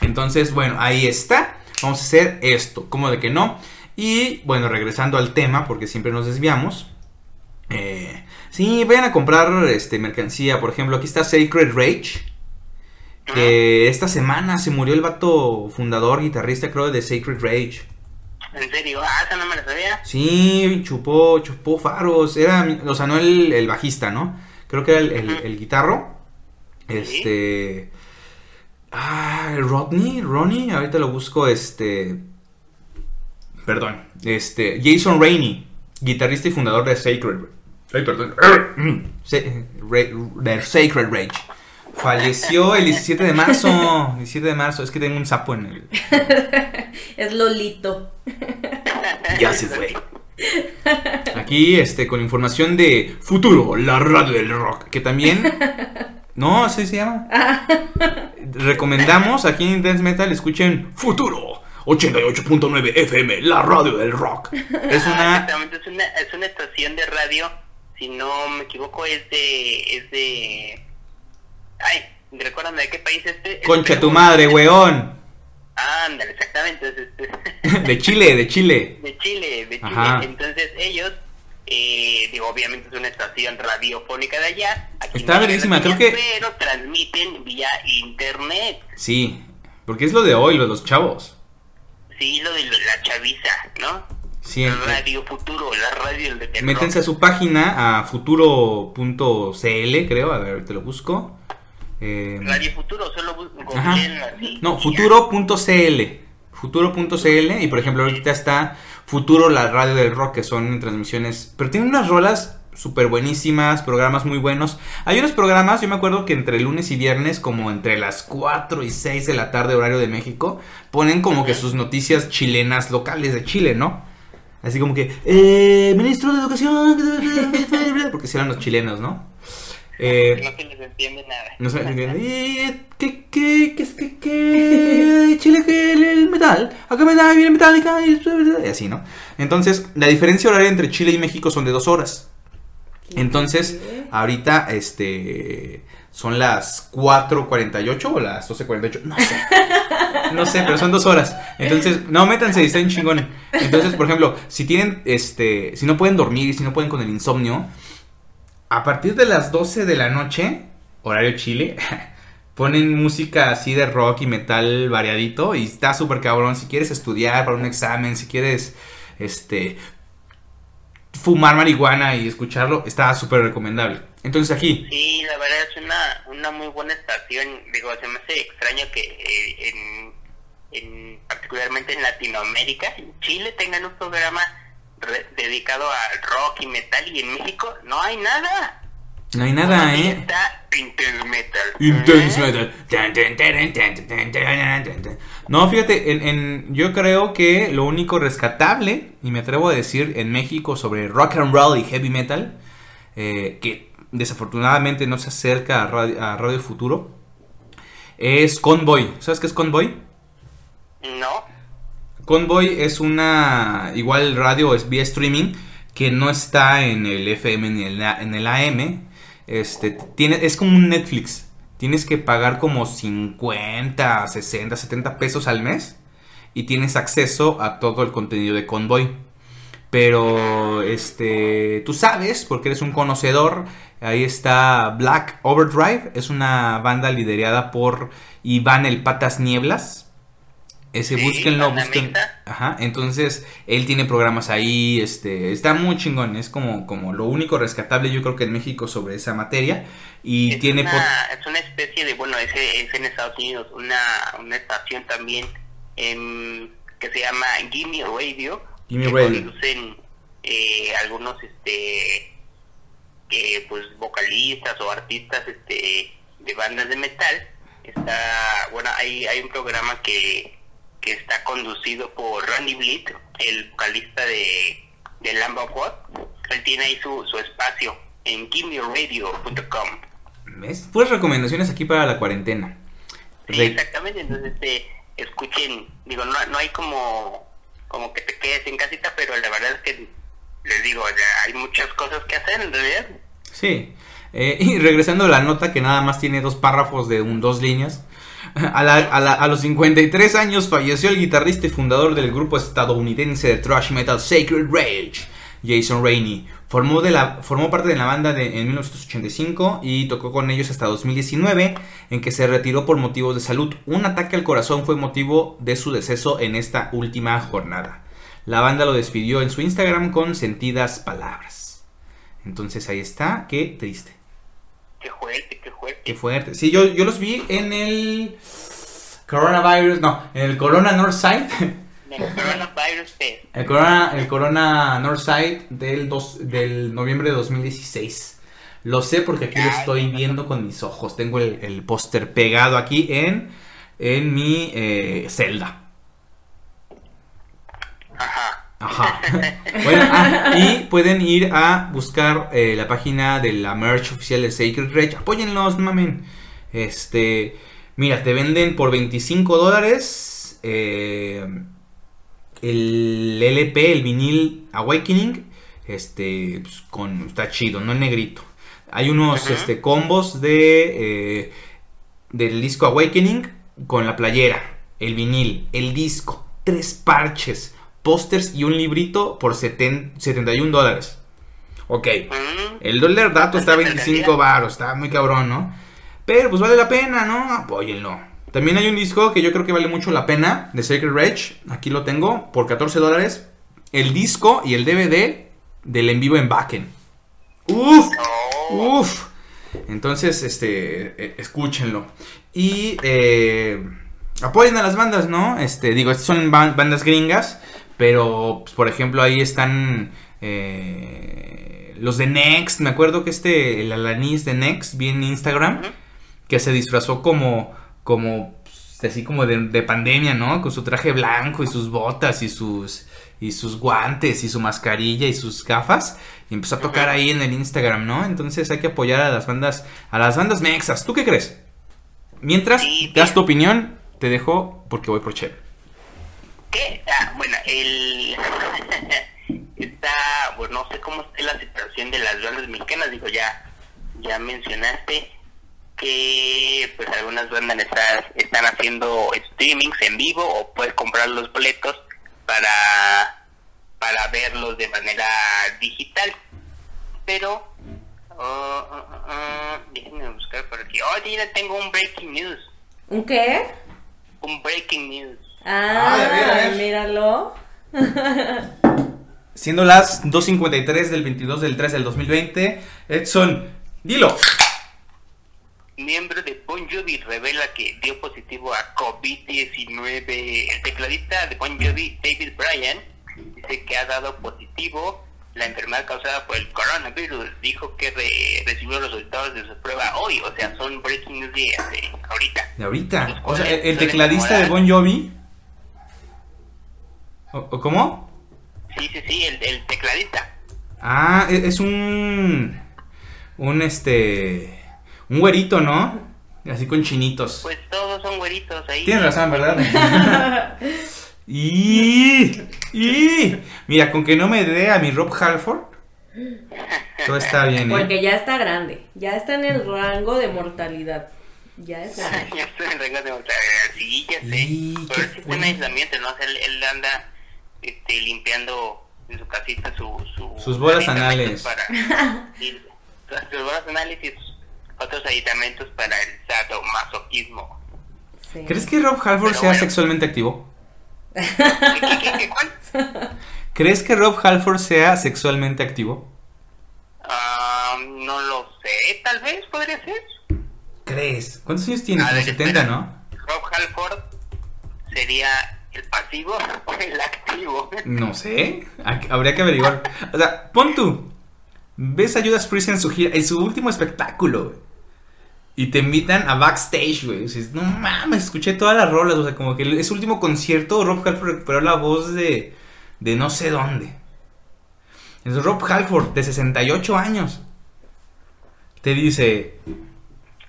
Entonces, bueno, ahí está. Vamos a hacer esto, como de que no. Y bueno, regresando al tema, porque siempre nos desviamos. Eh, sí, vayan a comprar este, mercancía. Por ejemplo, aquí está Sacred Rage. Que esta semana se murió el vato fundador, guitarrista, creo, de Sacred Rage. En serio, ah, esa no me la sabía. Sí, chupó, chupó faros. Era, o sea, no el, el bajista, ¿no? Creo que era el, el- el guitarro. Este. Ah, Rodney, Ronnie, ahorita lo busco, este. Perdón, este. Jason Rainey, guitarrista y fundador de Sacred. Ay, perdón. De Sacred Rage. Falleció el 17 de marzo. 17 de marzo, es que tengo un sapo en el. Es Lolito. Ya se fue. Aquí, este, con información de Futuro, la radio del rock, que también... No, así se llama. Recomendamos aquí en Intense Metal, escuchen Futuro, 88.9 FM, la radio del rock. Es Ah, una... Exactamente, es una, es una estación de radio, si no me equivoco, es de... Es de... Ay, recuérdame de qué país es este. Concha tu madre, weón. Ándale, exactamente. es este- De Chile, de Chile. de Chile, de Chile. Ajá. Entonces ellos, eh, digo, obviamente es una estación radiofónica de allá. Aquí Está la creo que- Pero transmiten vía internet. Sí, porque es lo de hoy, lo de los chavos. Sí, lo de la chaviza, ¿no? Eh, Radio Futuro, la radio del terror. Métense a su página, a futuro.cl, creo, a ver, te lo busco. Eh, Radio Futuro, solo bu- Ajá. googleenlo así. No, futuro.cl. Futuro.cl y por ejemplo ahorita está Futuro, la radio del rock, que son transmisiones, pero tienen unas rolas súper buenísimas, programas muy buenos. Hay unos programas, yo me acuerdo que entre lunes y viernes, como entre las 4 y 6 de la tarde horario de México, ponen como que sus noticias chilenas locales de Chile, ¿no? Así como que, eh, ministro de Educación, porque si eran los chilenos, ¿no? Eh, ya, No se les entiende nada. no se entiende. ¿Y ¿Qué, qué, qué, qué, qué? Chile, que el, metal. Acá me da bien metálica. Y, y así, ¿no? Entonces, la diferencia horaria entre Chile y México son de dos horas. Entonces, ahorita, este. Son las 4.48 o las 12.48, no sé. No sé, pero son dos horas. Entonces, no, métanse están chingón. Entonces, por ejemplo, si tienen, este, si no pueden dormir, si no pueden con el insomnio, a partir de las 12 de la noche, horario Chile, ponen música así de rock y metal variadito y está súper cabrón. Si quieres estudiar para un examen, si quieres, este, fumar marihuana y escucharlo, está súper recomendable. Entonces aquí. Sí, la verdad es una, una muy buena estación. Digo, se me hace extraño que eh, en, en, particularmente en Latinoamérica, en Chile, tengan un programa re- dedicado al rock y metal y en México no hay nada. No hay nada, ¿eh? Está Intense Metal. Intense ¿Eh? No, fíjate, en, en- yo creo que lo único rescatable, y me atrevo a decir, en México sobre rock and roll y heavy metal, eh, que desafortunadamente no se acerca a Radio, a Radio Futuro, es Convoy. ¿Sabes qué es Convoy? No. Convoy es una igual radio es vía streaming que no está en el FM ni en el AM. Este tiene es como un Netflix. Tienes que pagar como 50, 60, 70 pesos al mes y tienes acceso a todo el contenido de Convoy. Pero este tú sabes porque eres un conocedor, ahí está Black Overdrive, es una banda liderada por Iván el Patas Nieblas. Ese Sí, búsquenlo, mixta. Ajá, entonces él tiene programas ahí, este, está muy chingón, es como, como lo único rescatable yo creo que en México sobre esa materia y es, tiene una, es una especie de, bueno, es, es en Estados Unidos, una, una estación también em, que se llama Gimme Radio, Gimme que Radio. conducen eh, algunos, este, que, pues, vocalistas o artistas, este, de bandas de metal. Está, bueno, hay, hay un programa que, que está conducido por Randy Blit, el vocalista de, de Lamb of God. Él tiene ahí su, su espacio en gimmeradio.com. ¿ves? Puras recomendaciones aquí para la cuarentena. Sí, exactamente, entonces este, escuchen, digo, no, no hay como, como que te quedes en casita, pero la verdad es que les digo, ya hay muchas cosas que hacer en realidad. Sí. Eh, y regresando a la nota que nada más tiene dos párrafos de un, dos líneas. A, los 53 años falleció el guitarrista y fundador del grupo estadounidense de thrash metal Sacred Rage, Jason Rainey. Formó, de la, formó parte de la banda de- en 1985 y tocó con ellos hasta 2019, en que se retiró por motivos de salud. Un ataque al corazón fue motivo de su deceso en esta última jornada. La banda lo despidió en su Instagram con sentidas palabras. Entonces ahí está, qué triste. Qué fuerte, qué fuerte. Qué fuerte. Sí, yo, yo los vi en el Coronavirus, no, en el Corona Northside. El coronavirus Fest. El Corona, el Corona Northside del, dos, del noviembre de 2016. Lo sé porque aquí lo estoy viendo con mis ojos. Tengo el, el póster pegado aquí en, en mi eh, celda. Ajá. Ajá. Bueno, ah, y pueden ir a buscar eh, la página de la merch oficial de Sacred Rage. Apóyenlos, mamen. Este, mira, te venden por 25 dólares eh, el LP, el vinil Awakening. Este, pues, con, está chido, no el negrito. Hay unos este, combos de eh, del disco Awakening con la playera, el vinil, el disco, tres parches, pósters y un librito por seten- 71 dólares. Ok, el dólar dato está a 25 baros, está muy cabrón, ¿no? Pero pues vale la pena, ¿no? Apóyenlo. También hay un disco que yo creo que vale mucho la pena, de Sacred Rage. Aquí lo tengo, por 14 dólares. El disco y el DVD del en vivo en Backen. ¡Uf! no. Uf. Entonces, este, eh, escúchenlo. Y eh, apoyen a las bandas, ¿no? Este, digo, estas son ban- bandas gringas, pero, pues, por ejemplo, ahí están eh, los de Next. Me acuerdo que este, el Alanis de Next, vi en Instagram, que se disfrazó como, como, pues, así como de, de pandemia, ¿no? Con su traje blanco y sus botas y sus, y sus guantes y su mascarilla y sus gafas. Y empezó a tocar ahí en el Instagram, ¿no? Entonces hay que apoyar a las bandas, a las bandas mexas. ¿Tú qué crees? Mientras das tu opinión, te dejo porque voy por Cheve. ¿Qué? Ah, bueno, el... está, bueno, no sé cómo esté la situación de las bandas mexicanas, digo, ya, ya mencionaste que pues algunas bandas están, están haciendo streamings en vivo o puedes comprar los boletos para, para verlos de manera digital. Pero, oh, oh, oh, oh, déjenme buscar por aquí. Oh, ya tengo un breaking news. ¿Un qué? Un breaking news. Ah, a ver, a ver. míralo. Siendo las 2.53 del 22 del 3 del 2020, Edson, dilo. Miembro de Bon Jovi revela que dio positivo a COVID-19. El tecladista de Bon Jovi, David Bryan, dice que ha dado positivo la enfermedad causada por el coronavirus. Dijo que re- recibió los resultados de su prueba hoy. O sea, son breaking news de, ahorita. De ahorita. O sea, el, tecladista de. Bon Jovi. ¿O, cómo? Sí, sí, sí, el, el tecladista. Ah, e- es un. Un este. Un güerito, ¿no? Así con chinitos. Pues todos son güeritos ahí. Tienes razón, ¿verdad? y, y mira, con que no me dé a mi Rob Halford, todo está bien, ¿eh? Porque ya está grande. Ya está en el rango de mortalidad. Ya es grande. ya estoy en reglas de otra Sí, ya sé. Y, Pero qué sí está en aislamiento, ¿no? O sea, él, él anda este, limpiando en su casita su, su Sus bolas anales. Para, sí, sus bolas anales y sus otros aditamentos para el sadomasoquismo. Sí. ¿Crees que Rob Halford Pero sea bueno. sexualmente activo? ¿Qué, qué, qué, qué, cuál? ¿Crees que Rob Halford sea sexualmente activo? Ah, no lo sé, tal vez podría ser. ¿Crees? ¿Cuántos años tiene? A Como ver, 70, espera. ¿no? Rob Halford sería el pasivo o el activo. No sé. Ha- Habría que averiguar. O sea, pon tú. Ves a Judas Priest en su gira, en su último espectáculo, güey. Y te invitan a backstage, güey. Dices, no mames, escuché todas las rolas. O sea, como que en su último concierto, Rob Halford recuperó la voz de. de no sé dónde. Es Rob Halford, de 68 años. Te dice,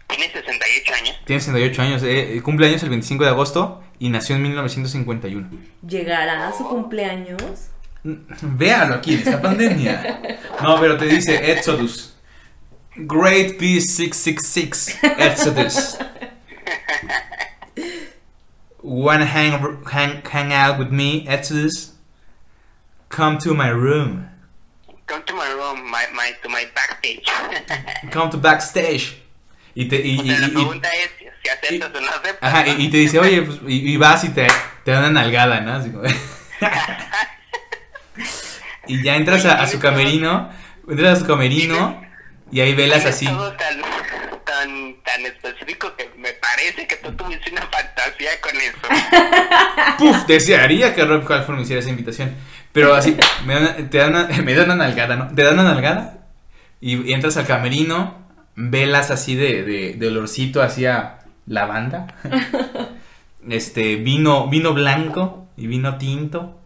Tiene 68 años. tiene 68 años, eh, cumple años el 25 de agosto y nació en 1951. ¿Llegará a su cumpleaños? Véalo aquí, esta pandemia. No, pero te dice Exodus. Great B666 Exodus. Wanna hang, hang, hang out with me, Exodus? Come to my room. Come to my room, my, my, to my backstage. Come to backstage. Y te, y, o y- sea, la y- pregunta es si aceptas o no aceptas. ajá, y, y te dice, oye, pues, y, y vas y te, te dan una nalgada, ¿no? Así como- y ya entras a, a su camerino, entras a su camerino y ahí velas así. todo tan, tan, tan específico que me parece que tú tuviste una fantasía con eso. Puf, desearía que Rob Halford me hiciera esa invitación. Pero así, me dan, te dan una, me dan una nalgada, ¿no? Te dan una nalgada y, y entras al camerino, velas así de, de, de olorcito hacia lavanda. Este, vino, vino blanco y vino tinto.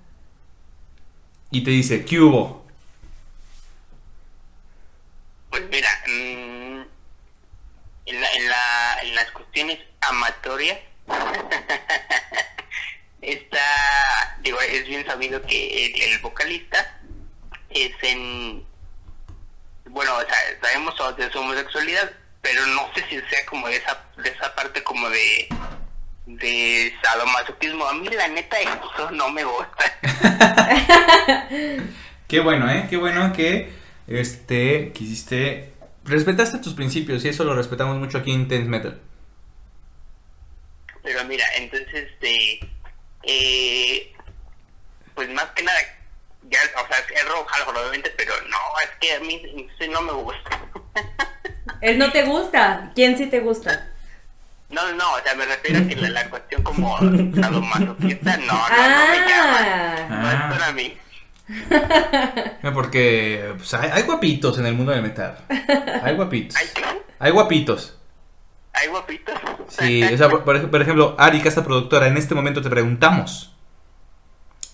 Y te dice, ¿qué hubo? Pues mira, mm, en, la, en, la, en las cuestiones amatorias, está, digo, es bien sabido que el, el vocalista es en, bueno, o sea, sabemos de su homosexualidad, pero no sé si sea como de esa, de esa parte como de, de sadomasoquismo. A mí la neta eso no me gusta. Qué bueno, ¿eh? Qué bueno que este quisiste respetaste tus principios y eso lo respetamos mucho aquí en Tense Metal. Pero mira, entonces, este, eh, pues más que nada, ya, o sea, es Halford, obviamente, pero no, es que a mí sí no me gusta. Él no te gusta. ¿Quién sí te gusta? No, no, o sea, me refiero a que la, la cuestión como sadomasoquista, no, no, no me llama. Ah, No es para mí. No, Porque pues, hay, hay guapitos en el mundo del metal. Hay guapitos. ¿Hay guapitos. ¿Hay guapitos? Sí, o sea, por, por ejemplo, Ari, esta productora, en este momento te preguntamos,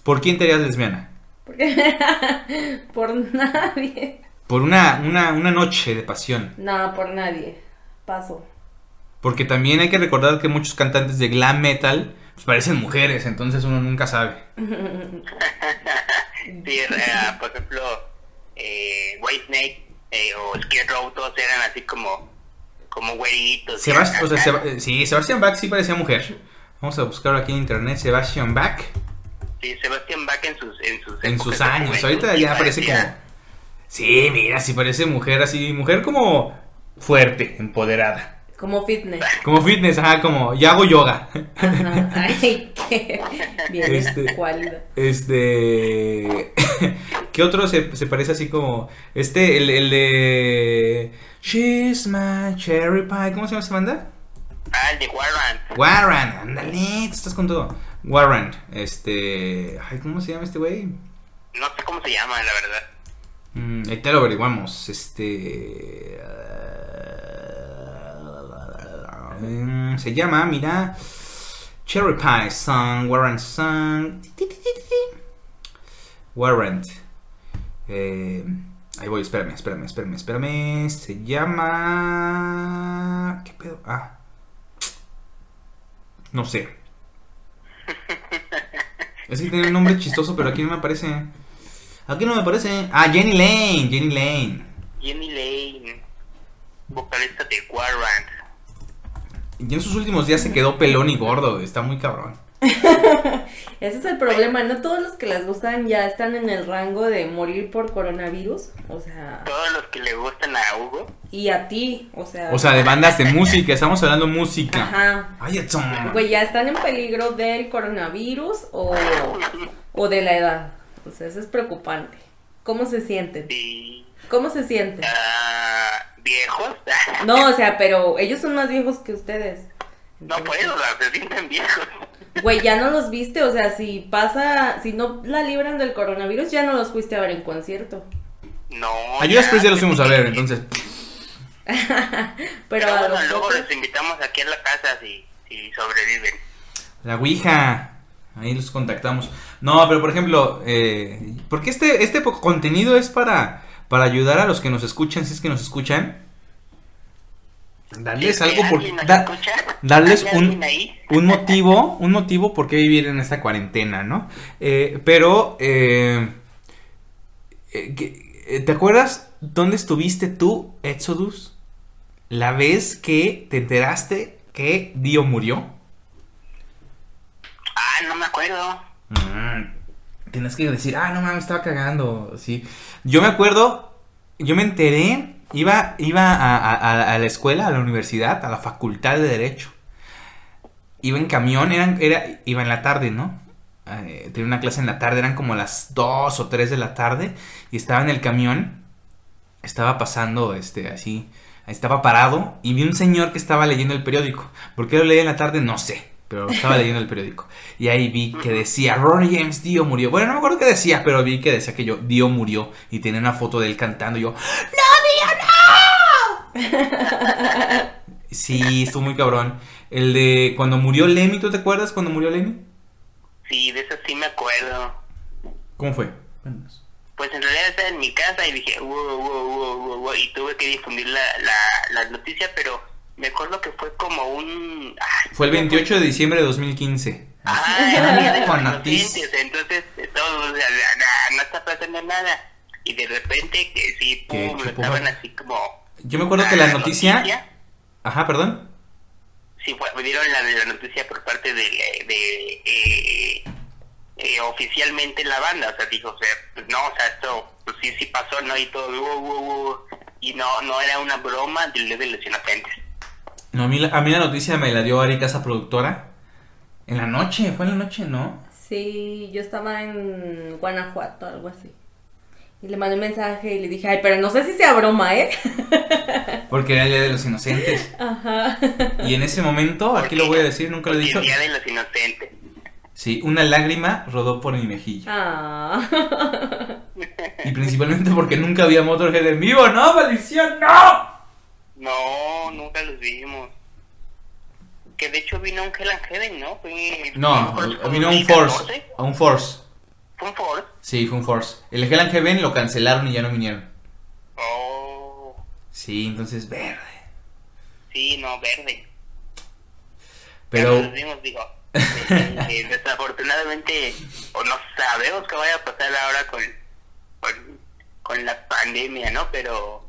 ¿por quién te harías lesbiana? Porque- por nadie. Por una, una, una noche de pasión. No, por nadie. Paso. Porque también hay que recordar que muchos cantantes de glam metal pues, parecen mujeres, entonces uno nunca sabe. Sí, por ejemplo, eh, White Snake eh, o Skid Row, todos eran así como, como güeritos. Sebast- o sea, eh, sí, Sebastian Bach sí parecía mujer. Vamos a buscarlo aquí en internet, Sebastian Bach. Sí, Sebastián Bach en sus en sus, En sus años, ahorita ya parece parecía- como... Sí, mira, sí parece mujer así, mujer como fuerte, empoderada. Como fitness. Como fitness, ajá, como ya hago yoga. Ajá. Ay, qué bien Este- cualidad. Este. ¿Qué otro se, se parece así como. Este, el, el de. She's my cherry pie. ¿Cómo se llama esa banda? Ah, el de Warren. Warren, ándale, estás con todo. Warren, este. Ay, ¿cómo se llama este güey? No sé cómo se llama, la verdad. Mm, ahí te lo averiguamos. Este. mm, se llama, mira. Cherry Pie Song, Warren Song. Warren. Eh, ahí voy, espérame, espérame, espérame, espérame. Se llama. ¿Qué pedo? Ah. No sé. Es que tiene un nombre chistoso, pero aquí no me aparece. Aquí no me aparece. Ah, Jenny Lane, Jenny Lane. Jenny Lane, vocalista de Warren. Y en sus últimos días se quedó pelón y gordo, está muy cabrón. Ese es el problema, no todos los que les gustan ya están en el rango de morir por coronavirus, o sea, Todos los que le gustan a Hugo. y a ti, o sea, O sea, de bandas de música, estamos hablando música. ajá, Ay, güey, ya están en peligro del coronavirus o, o de la edad, o sea, eso es preocupante. ¿Cómo se sienten? ¿Cómo se sienten? ah, viejos. No, o sea, pero ellos son más viejos que ustedes. No puedo, se sienten viejos. Güey, ya no los viste, o sea, si pasa, si no la libran del coronavirus, ya no los fuiste a ver en concierto. No. A Judas Priest ya los fuimos a ver, entonces. Pero Pero a bueno, los luego otros- los invitamos aquí a la casa si, si sobreviven. La Ouija. Ahí los contactamos. No, pero por ejemplo, eh, porque este, este contenido es para, para ayudar a los que nos escuchan, si es que nos escuchan. Darles algo por da- darles ¿hay un, un motivo, un motivo por qué vivir en esta cuarentena, ¿no? Eh, pero, eh, eh, ¿te acuerdas dónde estuviste tú, Exodus? La vez que te enteraste que Dio murió. Ah, no me acuerdo. Mm, Tienes que decir, ah, no mames, estaba cagando. Sí. Yo me acuerdo, yo me enteré, iba, iba a, la escuela, a la universidad, a la facultad de Derecho. Iba en camión, eran, era, iba en la tarde, ¿no? Eh, tenía una clase en la tarde, eran como las 2 o 3 de la tarde, y estaba en el camión, estaba pasando, este, así, estaba parado, y vi un señor que estaba leyendo el periódico. ¿Por qué lo leí en la tarde? No sé, pero estaba leyendo el periódico. Y ahí vi que decía, Ronnie James Dio murió. Bueno, no me acuerdo qué decía, pero vi que decía que yo, Dio murió. Y tenía una foto de él cantando. Y yo, ¡No, Dio, no! sí, estuvo muy cabrón. El de cuando murió Lemmy, ¿tú te acuerdas cuando murió Lemmy? Sí, de eso sí me acuerdo. ¿Cómo fue? Pues en realidad estaba en mi casa y dije, wow, wow, wow, wow, wow, y tuve que difundir la, la, la noticia, pero me acuerdo que fue como un... ah, Fue el 28 de diciembre de 2015. Ah, era día de los Con entonces todos, o sea, no, no está pasando nada. Y de repente que sí, pum, lo estaban así como... Yo me acuerdo que la noticia... Ajá, perdón. Sí, fue, me dieron la, la noticia por parte de, de eh, eh, oficialmente la banda, o sea, dijo, o sea, pues no, o sea, esto, pues sí, sí pasó, ¿no? Y todo, wow, wow, wow, y no, no era una broma de los Inocentes. No, a mí, la- a mí la noticia me la dio Ari Casa Productora. En la noche, fue en la noche, ¿no? Sí, yo estaba en Guanajuato, algo así. Y le mandé un mensaje y le dije, ay, pero no sé si sea broma, ¿eh? Porque era el Día de los Inocentes. Ajá. Y en ese momento, aquí lo voy a decir, nunca lo he dicho. el Día de los Inocentes. Sí, una lágrima rodó por mi mejilla. Ah. Y principalmente porque nunca había Motorhead en vivo. ¡No, maldición! ¡No! No, nunca los vimos. Que de hecho vino un Hell and Heaven, ¿no? Fue, No, vino un 2014. Force. A un Force. Fue un Force. Sí, fue un Force. El Hell and Heaven lo cancelaron y ya no vinieron. Oh, Sí, entonces verde. sí, no, verde. Pero Ya nos vimos, digo. eh, eh, desafortunadamente, o no sabemos qué vaya a pasar ahora con, con, con la pandemia, ¿no? Pero,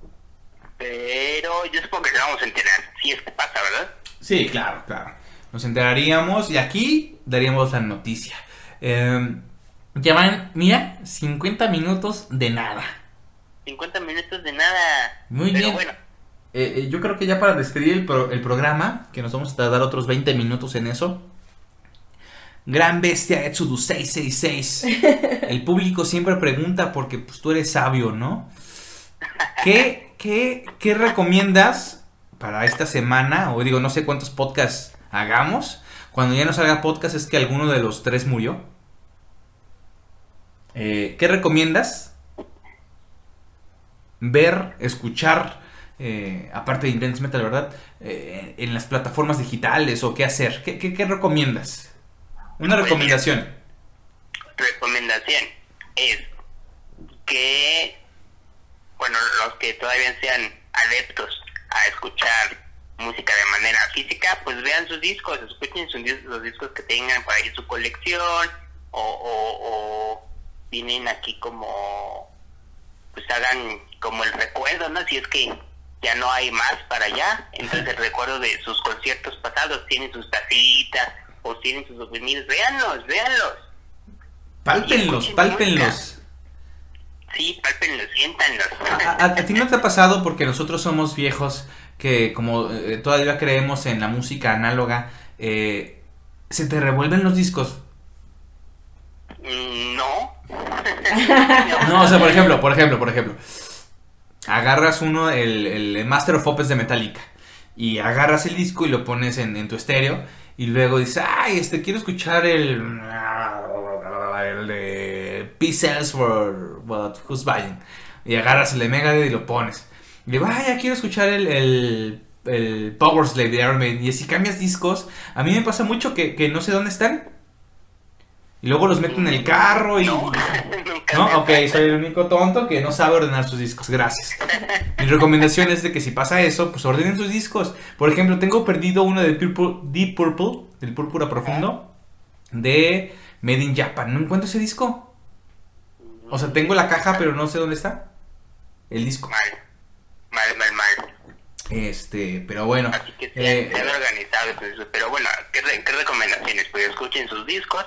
pero yo supongo que nos vamos a enterar. si es que pasa, ¿verdad? Sí, claro, claro. Nos enteraríamos y aquí daríamos la noticia. Eh, ya van, mira, 50 minutos de nada. 50 minutos de nada. Muy Pero bien. bueno, Eh, eh, yo creo que ya para despedir el, pro- el programa, que nos vamos a tardar otros 20 minutos en eso. Gran bestia Exodus 666. El público siempre pregunta porque pues, tú eres sabio, ¿no? ¿Qué, qué, qué recomiendas para esta semana? O digo, no sé cuántos podcasts hagamos. Cuando ya no salga podcast es que alguno de los tres murió. Eh, ¿Qué recomiendas? Ver, escuchar, eh, aparte de Intense Metal, ¿verdad? Eh, en las plataformas digitales o qué hacer. ¿Qué, qué, recomiendas? Una Pues recomendación. recomendación es que, bueno, los que todavía sean adeptos a escuchar música de manera física, pues vean sus discos, escuchen sus los discos que tengan por ahí su colección o, o, o tienen aquí como, pues hagan como el recuerdo, ¿no? Si es que ya no hay más para allá, entonces el recuerdo de sus conciertos pasados, tienen sus tacitas o tienen sus souvenirs, véanlos, véanlos. Pálpenlos, pálpenlos. Sí, pálpenlos, siéntanlos. ¿A, a- a ti no te ha pasado porque nosotros somos viejos que como eh, todavía creemos en la música análoga, eh, se te revuelven los discos? Mm, No. No, o sea, por ejemplo, por ejemplo, por ejemplo. Agarras uno, el, el Master of Puppets de Metallica, y agarras el disco y lo pones en, en tu estéreo, y luego dices, ay, este, quiero escuchar el de P-Cells for what, Who's Buying. Y agarras el de Megadeth y lo pones. Y digo, ay, ya quiero escuchar el... el el Power Slave de Iron Maiden. Y así cambias discos. A mí me pasa mucho que, que no sé dónde están. Y luego los meto en el carro y... No, No, ok, soy el único tonto que no sabe ordenar sus discos, gracias. Mi recomendación es de que si pasa eso, pues ordenen sus discos. Por ejemplo, tengo perdido uno de Purple, Deep Purple, del Púrpura Profundo, de Made in Japan. No encuentro ese disco. O sea, tengo la caja, pero no sé dónde está. El disco. Mal, mal, mal, mal. Este, pero bueno. Así que sean, eh, sean organizados. Pero bueno, ¿qué, re- qué recomendaciones? Pues escuchen sus discos,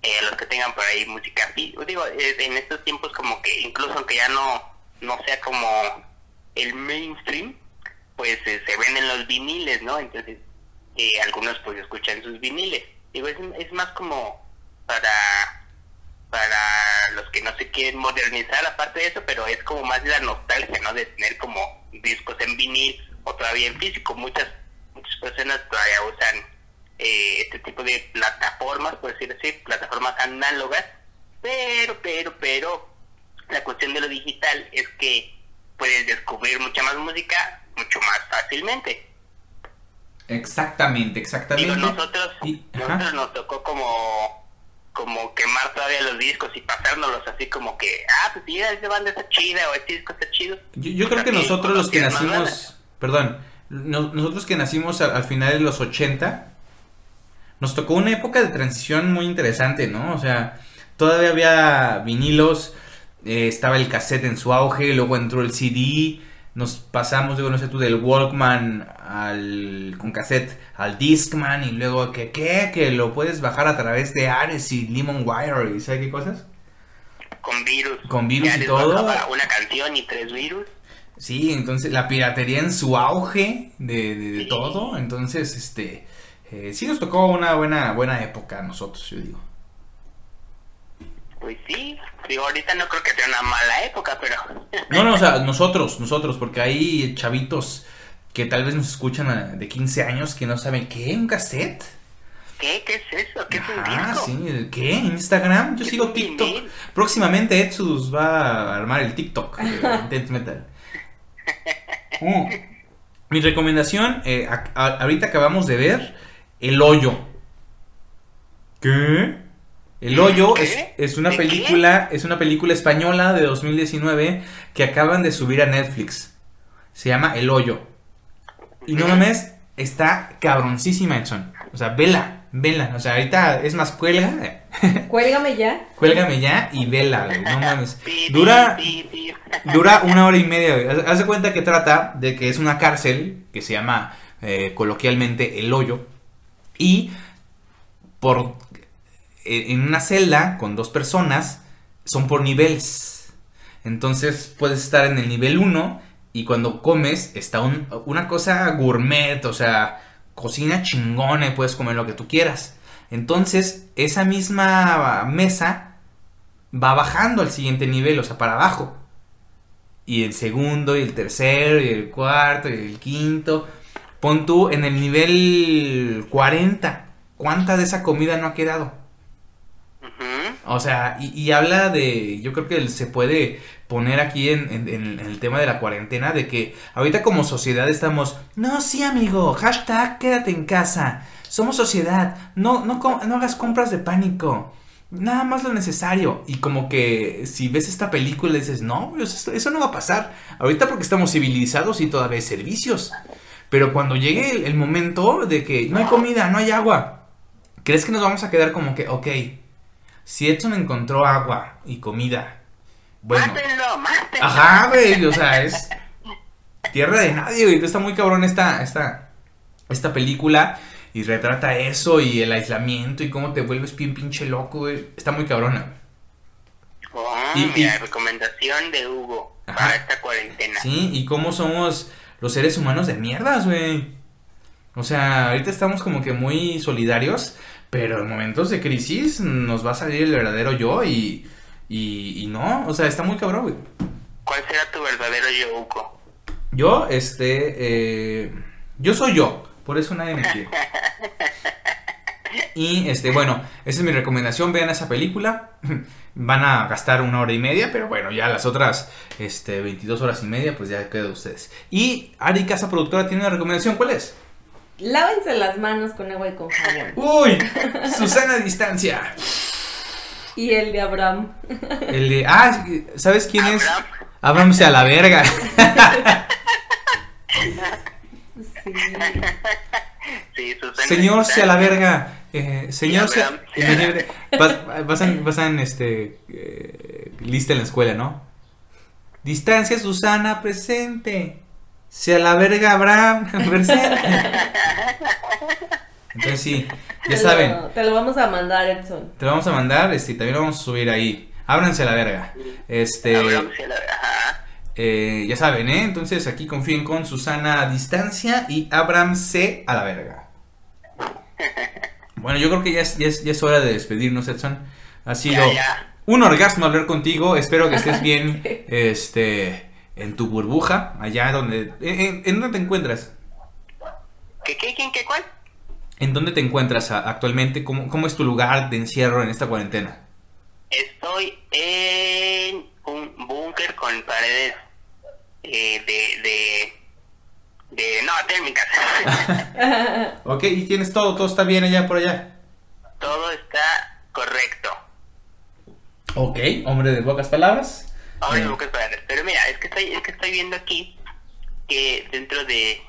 eh, los que tengan por ahí música. Digo, eh, en estos tiempos como que incluso aunque ya no, no sea como el mainstream, pues eh, se venden los viniles, ¿no? Entonces, eh, algunos pues escuchan sus viniles. Digo, es, es más como para para los que no se quieren modernizar aparte de eso, pero es como más la nostalgia, ¿no? De tener como discos en vinil o todavía en físico. Muchas muchas personas todavía usan eh, este tipo de plataformas, por decir así, plataformas análogas, pero, pero, pero, la cuestión de lo digital es que puedes descubrir mucha más música mucho más fácilmente. exactamente, Digo, exactamente. nosotros, Y- nosotros nos tocó como como quemar todavía los discos y pasárnoslos así como que, ah, pues mira, esta banda está chida o este disco está chido. Yo, yo creo que También nosotros los que nacimos, perdón, no- nosotros que nacimos al, al final de los 80, nos tocó una época de transición muy interesante, ¿no? O sea, todavía había vinilos, eh, estaba el cassette en su auge, luego entró el CD, nos pasamos, digo, no sé tú, del Walkman al, con cassette al Discman y luego que, ¿qué? Que lo puedes bajar a través de Ares y Lemon Wire y ¿sabes qué cosas? Con virus. Con virus y todo. Una canción y tres virus. Sí, entonces la piratería en su auge de, de- de Sí. todo. Entonces, este, eh, sí nos tocó una buena, buena época a nosotros, yo digo. Pues sí, digo, ahorita no creo que sea una mala época, pero... No, no, o sea, nosotros, nosotros, porque hay chavitos que tal vez nos escuchan de 15 años que no saben qué, un cassette. ¿Qué? ¿Qué es eso? ¿Qué es un Ah, disco? sí, ¿qué? ¿Instagram? Yo ¿Qué sigo TikTok. Próximamente Exodus va a armar el TikTok de Metal. Mm. Mi recomendación, eh, a- a- ahorita acabamos de ver El Hoyo. ¿Qué? El Hoyo ¿Qué? es, es una película, es una película española de 2019 que acaban de subir a Netflix. Se llama El Hoyo. Y no mames, está cabroncísima, Edson. O sea, vela, vela. O sea, ahorita es más cuelga. Cuélgame ya. Cuélgame ya y vela, güey. No mames. Dura, dura una hora y media, güey. Haz- Haz de cuenta que trata de que es una cárcel que se llama eh, coloquialmente el hoyo. Y por en una celda con dos personas son por niveles. Entonces puedes estar en el nivel 1 y cuando comes está una cosa gourmet, o sea, cocina chingona y puedes comer lo que tú quieras. Entonces esa misma mesa va bajando al siguiente nivel, o sea, para abajo. Y el segundo, y el tercero, y el cuarto, y el quinto. Pon tú en el nivel 40. ¿Cuánta de esa comida no ha quedado? O sea, y, habla de, yo creo que se puede poner aquí en, el tema de la cuarentena, de que ahorita como sociedad estamos, no, sí amigo, hashtag quédate en casa, somos sociedad, no, no, no hagas compras de pánico, nada más lo necesario. Y como que si ves esta película dices, no, eso, no va a pasar, ahorita porque estamos civilizados y todavía hay servicios. Pero cuando llegue el momento de que no hay comida, no hay agua, ¿crees que nos vamos a quedar como que, ok, si Edson encontró agua y comida, bueno. Mátenlo, mátenlo. Ajá, güey, o sea, es tierra de nadie, güey. Está muy cabrón esta, esta, esta película y retrata eso y el aislamiento y cómo te vuelves bien pinche loco, güey. Está muy cabrona, Oh, y, mira, recomendación de Hugo para esta cuarentena. Sí, y cómo somos los seres humanos de mierdas, güey. O sea, ahorita estamos como que muy solidarios, pero en momentos de crisis nos va a salir el verdadero yo y, y, no, o sea, está muy cabrón, güey. ¿Cuál será tu verdadero yo, Hugo? Yo, este, eh, yo soy yo, por eso nadie me quiere. Y este, bueno, esa es mi recomendación, vean esa película. Van a gastar una hora y media, pero bueno, ya las otras este, 22 horas y media, pues ya queda ustedes. Y Ari Casa Productora tiene una recomendación, ¿cuál es? Lávense las manos con agua y con jabón. Uy, Susana a distancia. Y el de Abraham. El de. Ah, ¿sabes quién es? Abraham a la verga. Sí. Susana señor sea la verga. Eh, señor sea. Vas, vas, en, este. Eh, lista en la escuela, ¿no? Distancia Susana presente. Si a la verga Abraham, Entonces sí, ya saben. te lo vamos a mandar, Edson. Te lo vamos a mandar, este, también lo vamos a subir ahí. Ábranse la verga. Este. Eh, ya saben, ¿eh? Entonces aquí confíen con Susana a distancia y Abraham C a la verga. Bueno, yo creo que ya es, ya es, hora de despedirnos, Edson. Ha sido un orgasmo hablar contigo. Espero que estés bien. Este en tu burbuja, allá donde... ¿En, dónde te encuentras? ¿Qué, qué, quién, qué, cuál? ¿En dónde te encuentras actualmente? ¿Cómo, ¿Cómo es tu lugar de encierro en esta cuarentena? Estoy en un búnker con paredes eh, de, de, de... No, térmicas. ok, ¿y tienes todo? ¿Todo está bien allá por allá? Todo está correcto. Ok, hombre de pocas palabras. Pero mira, es que estoy, es que estoy viendo aquí que dentro de,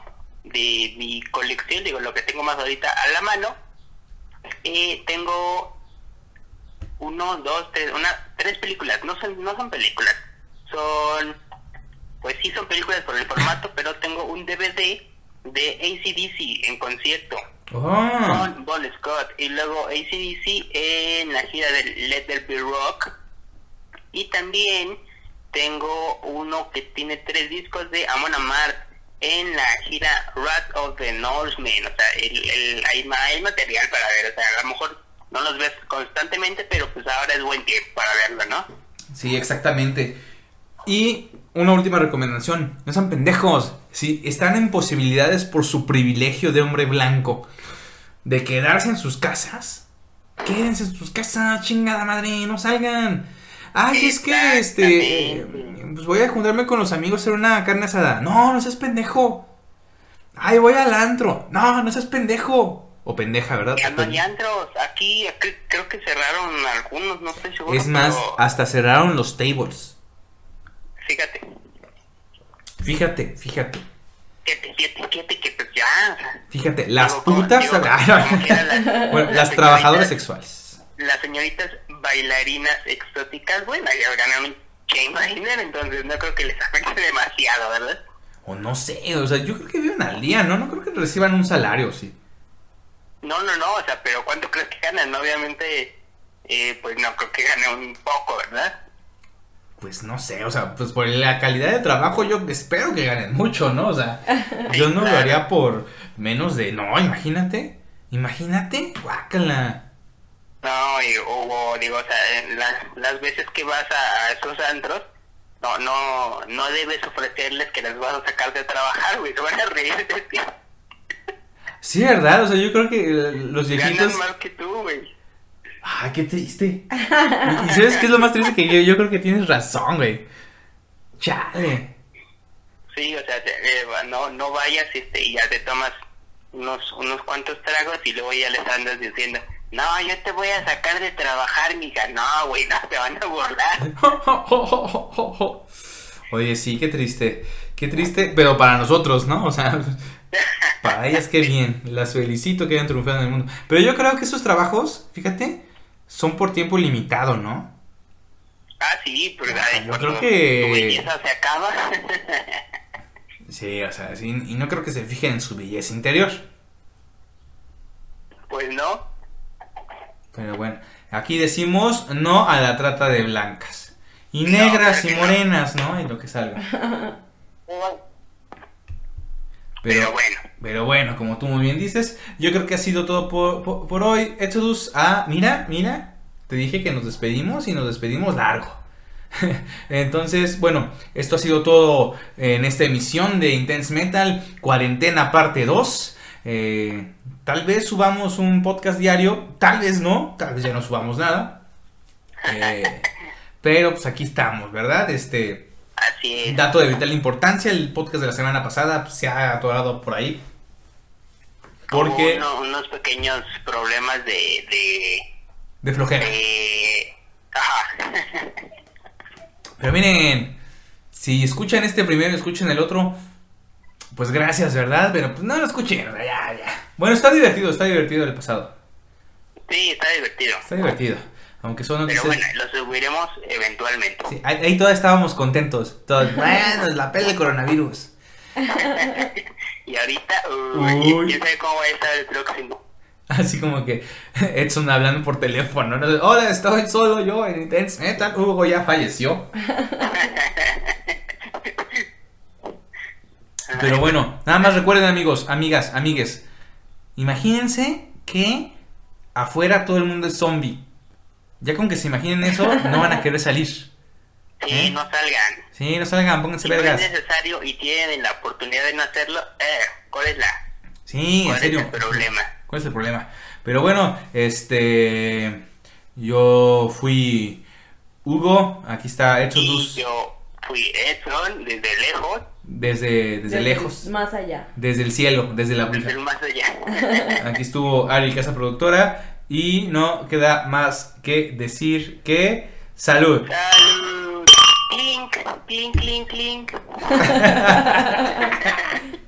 de mi colección, digo, lo que tengo más ahorita a la mano, eh, tengo uno, dos, tres, una, tres películas. No son, no son películas, son, pues sí son películas por el formato, pero tengo un DVD de ACDC en concierto. Oh. Con Bon Scott y luego ACDC en la gira del Let There Be Rock y también tengo uno que tiene tres discos de Amon Amart en la gira Rat of the Norsemen. O sea, el, hay, material para ver. O sea, a lo mejor no los ves constantemente, pero pues ahora es buen tiempo para verlo, ¿no? Sí, exactamente. Y una última recomendación. No sean pendejos. Si están en posibilidades por su privilegio de hombre blanco de quedarse en sus casas, quédense en sus casas, chingada madre, no salgan. Ay, es que este. Pues voy a juntarme con los amigos a hacer una carne asada. No, no seas pendejo. Ay, voy al antro. No, no seas pendejo. O pendeja, ¿verdad? No hay antros. Aquí, creo que cerraron algunos, no estoy seguro. Es más, hasta cerraron los tables. Fíjate. Fíjate, fíjate. Fíjate, fíjate, fíjate que pues ya. Fíjate, las putas. bueno, las trabajadoras sexuales las señoritas bailarinas exóticas, bueno, ya ganaron Game entonces no creo que les afecte demasiado, ¿verdad? O no sé, o sea, yo creo que viven al día, ¿no? No creo que reciban un salario, sí. No, no, no, o sea, pero ¿cuánto crees que ganan? Obviamente, eh, pues no creo que gane un poco, ¿verdad? Pues no sé, o sea, pues por la calidad de trabajo yo espero que ganen mucho, ¿no? O sea, yo no lo haría por menos de... No, imagínate, imagínate, guácala. No, y Hugo, digo, o sea, las, las veces que vas a, a esos antros, no, no, no debes ofrecerles que les vas a sacar de trabajar, güey, se van a reír de ti. Sí, ¿verdad? O sea, yo creo que los viejitos... Ganan más que tú, güey. Ay, qué triste. Y y ¿sabes qué es lo más triste? Que yo, yo creo que tienes razón, güey. Chale. Sí, o sea, te- eh, no, no vayas este, y ya te tomas unos, unos cuantos tragos y luego ya les andas diciendo, no, yo te voy a sacar de trabajar, mija. No, güey, no, te van a burlar. Oye, sí, qué triste. Qué triste, pero para nosotros, ¿no? O sea, para ellas qué bien. Las felicito que hayan triunfado en el mundo. Pero yo creo que esos trabajos, fíjate, son por tiempo limitado, ¿no? Ah, sí, pero Ah, ay, yo creo que- tu se acaba. Sí, o sea, sí, y no creo que se fijen en su belleza interior. pues no. Pero bueno, aquí decimos no a la trata de blancas. Y negras y morenas, ¿no? Y lo que salga. Pero bueno. Pero bueno, como tú muy bien dices, yo creo que ha sido todo por, por, por hoy. Exodus, ah, mira, mira, te dije que nos despedimos y nos despedimos largo. Entonces, bueno, esto ha sido todo en esta emisión de Intense Metal, cuarentena parte 2. Eh, tal vez subamos un podcast diario, tal vez no, tal vez ya no subamos nada. Eh, pero pues aquí estamos, ¿verdad? Este, Así es. Dato de vital importancia, el podcast de la semana pasada pues, se ha atorado por ahí. Porque... Uno- unos pequeños problemas de... de, De flojera. de- Ajá. Pero miren, si escuchan este primero y escuchan el otro, pues gracias, ¿verdad? Pero pues no lo ya, ya. Bueno, está divertido, está divertido el pasado. sí, está divertido. Está divertido. Aunque son Pero bueno, lo subiremos eventualmente. Sí, ahí, ahí todos estábamos contentos. Todos, bueno, es la pele del coronavirus. Y ahorita, uy, Uy. quién sabe cómo va a estar el próximo. Así como que Edson hablando por teléfono. ¿no? Hola, estoy solo yo en Intense Metal. Hugo ya falleció. Pero bueno, nada más recuerden amigos, amigas, amigues. Imagínense que afuera todo el mundo es zombie. Ya con que se imaginen eso, no van a querer salir. Sí, ¿Eh? no salgan. Sí, no salgan, pónganse Si no es vergas. necesario y tienen la oportunidad de no hacerlo, eh, ¿cuál es la? Sí, en ¿Cuál es serio. el problema? ¿Cuál es el problema? Pero bueno, este. Yo fui Hugo, aquí está Y Exodus yo fui Edson desde lejos, desde, desde lejos, Más allá. desde el cielo, desde la Ouija. más allá. Aquí estuvo Ari, casa productora, y no queda más que decir que salud. Salud. Clink, clink, clink, clink.